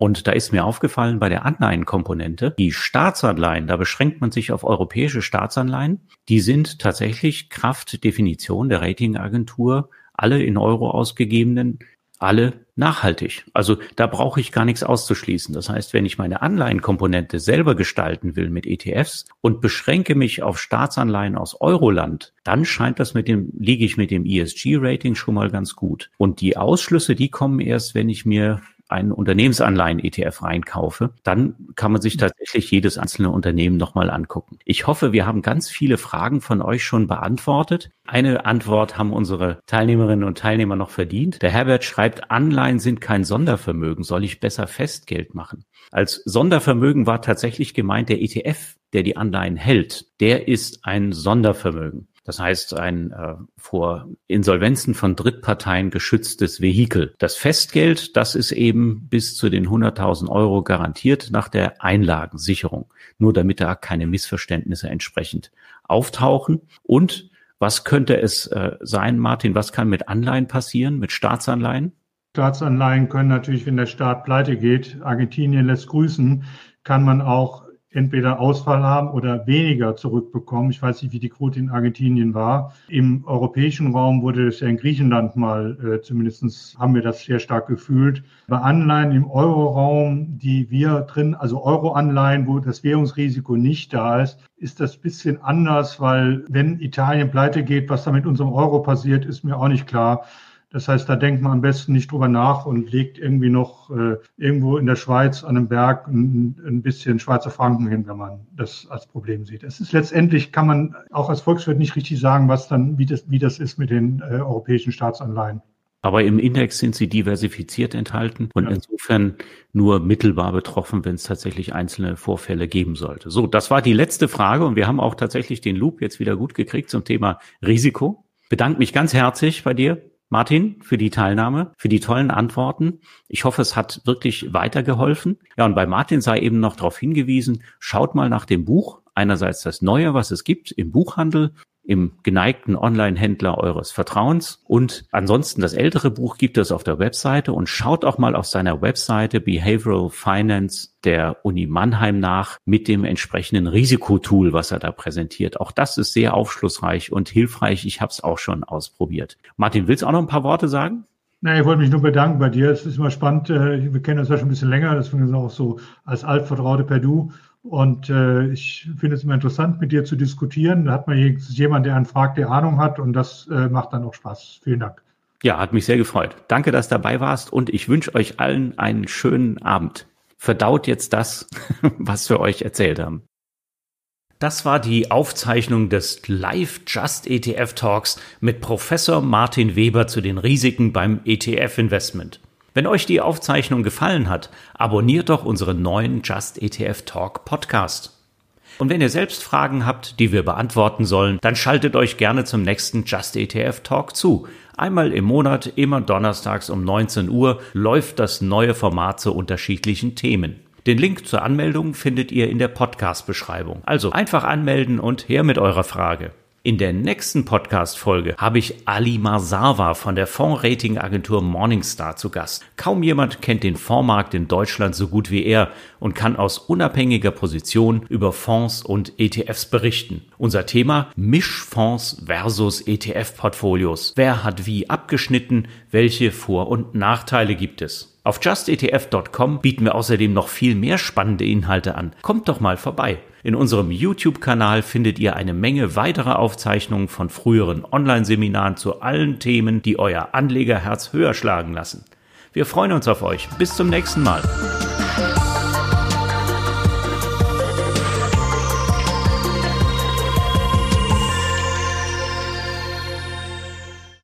Und da ist mir aufgefallen bei der Anleihenkomponente, die Staatsanleihen, da beschränkt man sich auf europäische Staatsanleihen, die sind tatsächlich Kraft Definition der Ratingagentur alle in Euro ausgegebenen, alle nachhaltig. Also da brauche ich gar nichts auszuschließen. Das heißt, wenn ich meine Anleihenkomponente selber gestalten will mit ETFs und beschränke mich auf Staatsanleihen aus Euroland, dann scheint das mit dem, liege ich mit dem ESG-Rating schon mal ganz gut. Und die Ausschlüsse, die kommen erst, wenn ich mir einen Unternehmensanleihen-ETF reinkaufe, dann kann man sich tatsächlich jedes einzelne Unternehmen nochmal angucken. Ich hoffe, wir haben ganz viele Fragen von euch schon beantwortet. Eine Antwort haben unsere Teilnehmerinnen und Teilnehmer noch verdient. Der Herbert schreibt, Anleihen sind kein Sondervermögen. Soll ich besser Festgeld machen? Als Sondervermögen war tatsächlich gemeint der ETF, der die Anleihen hält. Der ist ein Sondervermögen. Das heißt, ein äh, vor Insolvenzen von Drittparteien geschütztes Vehikel. Das Festgeld, das ist eben bis zu den 100.000 Euro garantiert nach der Einlagensicherung. Nur damit da keine Missverständnisse entsprechend auftauchen. Und was könnte es äh, sein, Martin? Was kann mit Anleihen passieren, mit Staatsanleihen? Staatsanleihen können natürlich, wenn der Staat pleite geht, Argentinien lässt grüßen, kann man auch entweder Ausfall haben oder weniger zurückbekommen. Ich weiß nicht, wie die Quote in Argentinien war. Im europäischen Raum wurde es ja in Griechenland mal, äh, zumindest haben wir das sehr stark gefühlt. Bei Anleihen im Euroraum, die wir drin, also Euroanleihen, wo das Währungsrisiko nicht da ist, ist das bisschen anders, weil wenn Italien pleite geht, was da mit unserem Euro passiert, ist mir auch nicht klar. Das heißt, da denkt man am besten nicht drüber nach und legt irgendwie noch äh, irgendwo in der Schweiz an einem Berg ein, ein, bisschen Schweizer Franken hin, wenn man das als Problem sieht. Es ist letztendlich, kann man auch als Volkswirt nicht richtig sagen, was dann, wie das, wie das ist mit den äh, europäischen Staatsanleihen. Aber im Index sind sie diversifiziert enthalten und ja. insofern nur mittelbar betroffen, wenn es tatsächlich einzelne Vorfälle geben sollte. So, das war die letzte Frage und wir haben auch tatsächlich den Loop jetzt wieder gut gekriegt zum Thema Risiko. Bedanke mich ganz herzlich bei dir, Martin, für die Teilnahme, für die tollen Antworten. Ich hoffe, es hat wirklich weitergeholfen. Ja, und bei Martin sei eben noch darauf hingewiesen, schaut mal nach dem Buch. Einerseits das Neue, was es gibt im Buchhandel im geneigten Online-Händler eures Vertrauens. Und ansonsten das ältere Buch gibt es auf der Webseite und schaut auch mal auf seiner Webseite Behavioral Finance der Uni Mannheim nach mit dem entsprechenden Risikotool, was er da präsentiert. Auch das ist sehr aufschlussreich und hilfreich. Ich habe es auch schon ausprobiert. Martin, willst du auch noch ein paar Worte sagen? Na, ich wollte mich nur bedanken bei dir. Es ist immer spannend. Äh, wir kennen uns ja schon ein bisschen länger. Deswegen ist auch so als Altvertraute per Du. Und äh, ich finde es immer interessant, mit dir zu diskutieren. Da hat man jemanden, der einen fragt, der Ahnung hat und das äh, macht dann auch Spaß. Vielen Dank. Ja, hat mich sehr gefreut. Danke, dass du dabei warst und ich wünsche euch allen einen schönen Abend. Verdaut jetzt das, was wir euch erzählt haben. Das war die Aufzeichnung des Live Just ETF Talks mit Professor Martin Weber zu den Risiken beim ETF Investment. Wenn euch die Aufzeichnung gefallen hat, abonniert doch unseren neuen Just ETF Talk Podcast. Und wenn ihr selbst Fragen habt, die wir beantworten sollen, dann schaltet euch gerne zum nächsten Just ETF Talk zu. Einmal im Monat, immer donnerstags um 19 Uhr, läuft das neue Format zu unterschiedlichen Themen. Den Link zur Anmeldung findet ihr in der Podcast-Beschreibung. Also einfach anmelden und her mit eurer Frage. In der nächsten Podcast-Folge habe ich Ali Marsawa von der Fondsrating-Agentur Morningstar zu Gast. Kaum jemand kennt den Fondsmarkt in Deutschland so gut wie er und kann aus unabhängiger Position über Fonds und ETFs berichten. Unser Thema Mischfonds versus ETF-Portfolios. Wer hat wie abgeschnitten? Welche Vor- und Nachteile gibt es? Auf justetf.com bieten wir außerdem noch viel mehr spannende Inhalte an. Kommt doch mal vorbei. In unserem YouTube-Kanal findet ihr eine Menge weiterer Aufzeichnungen von früheren Online-Seminaren zu allen Themen, die euer Anlegerherz höher schlagen lassen. Wir freuen uns auf euch. Bis zum nächsten Mal.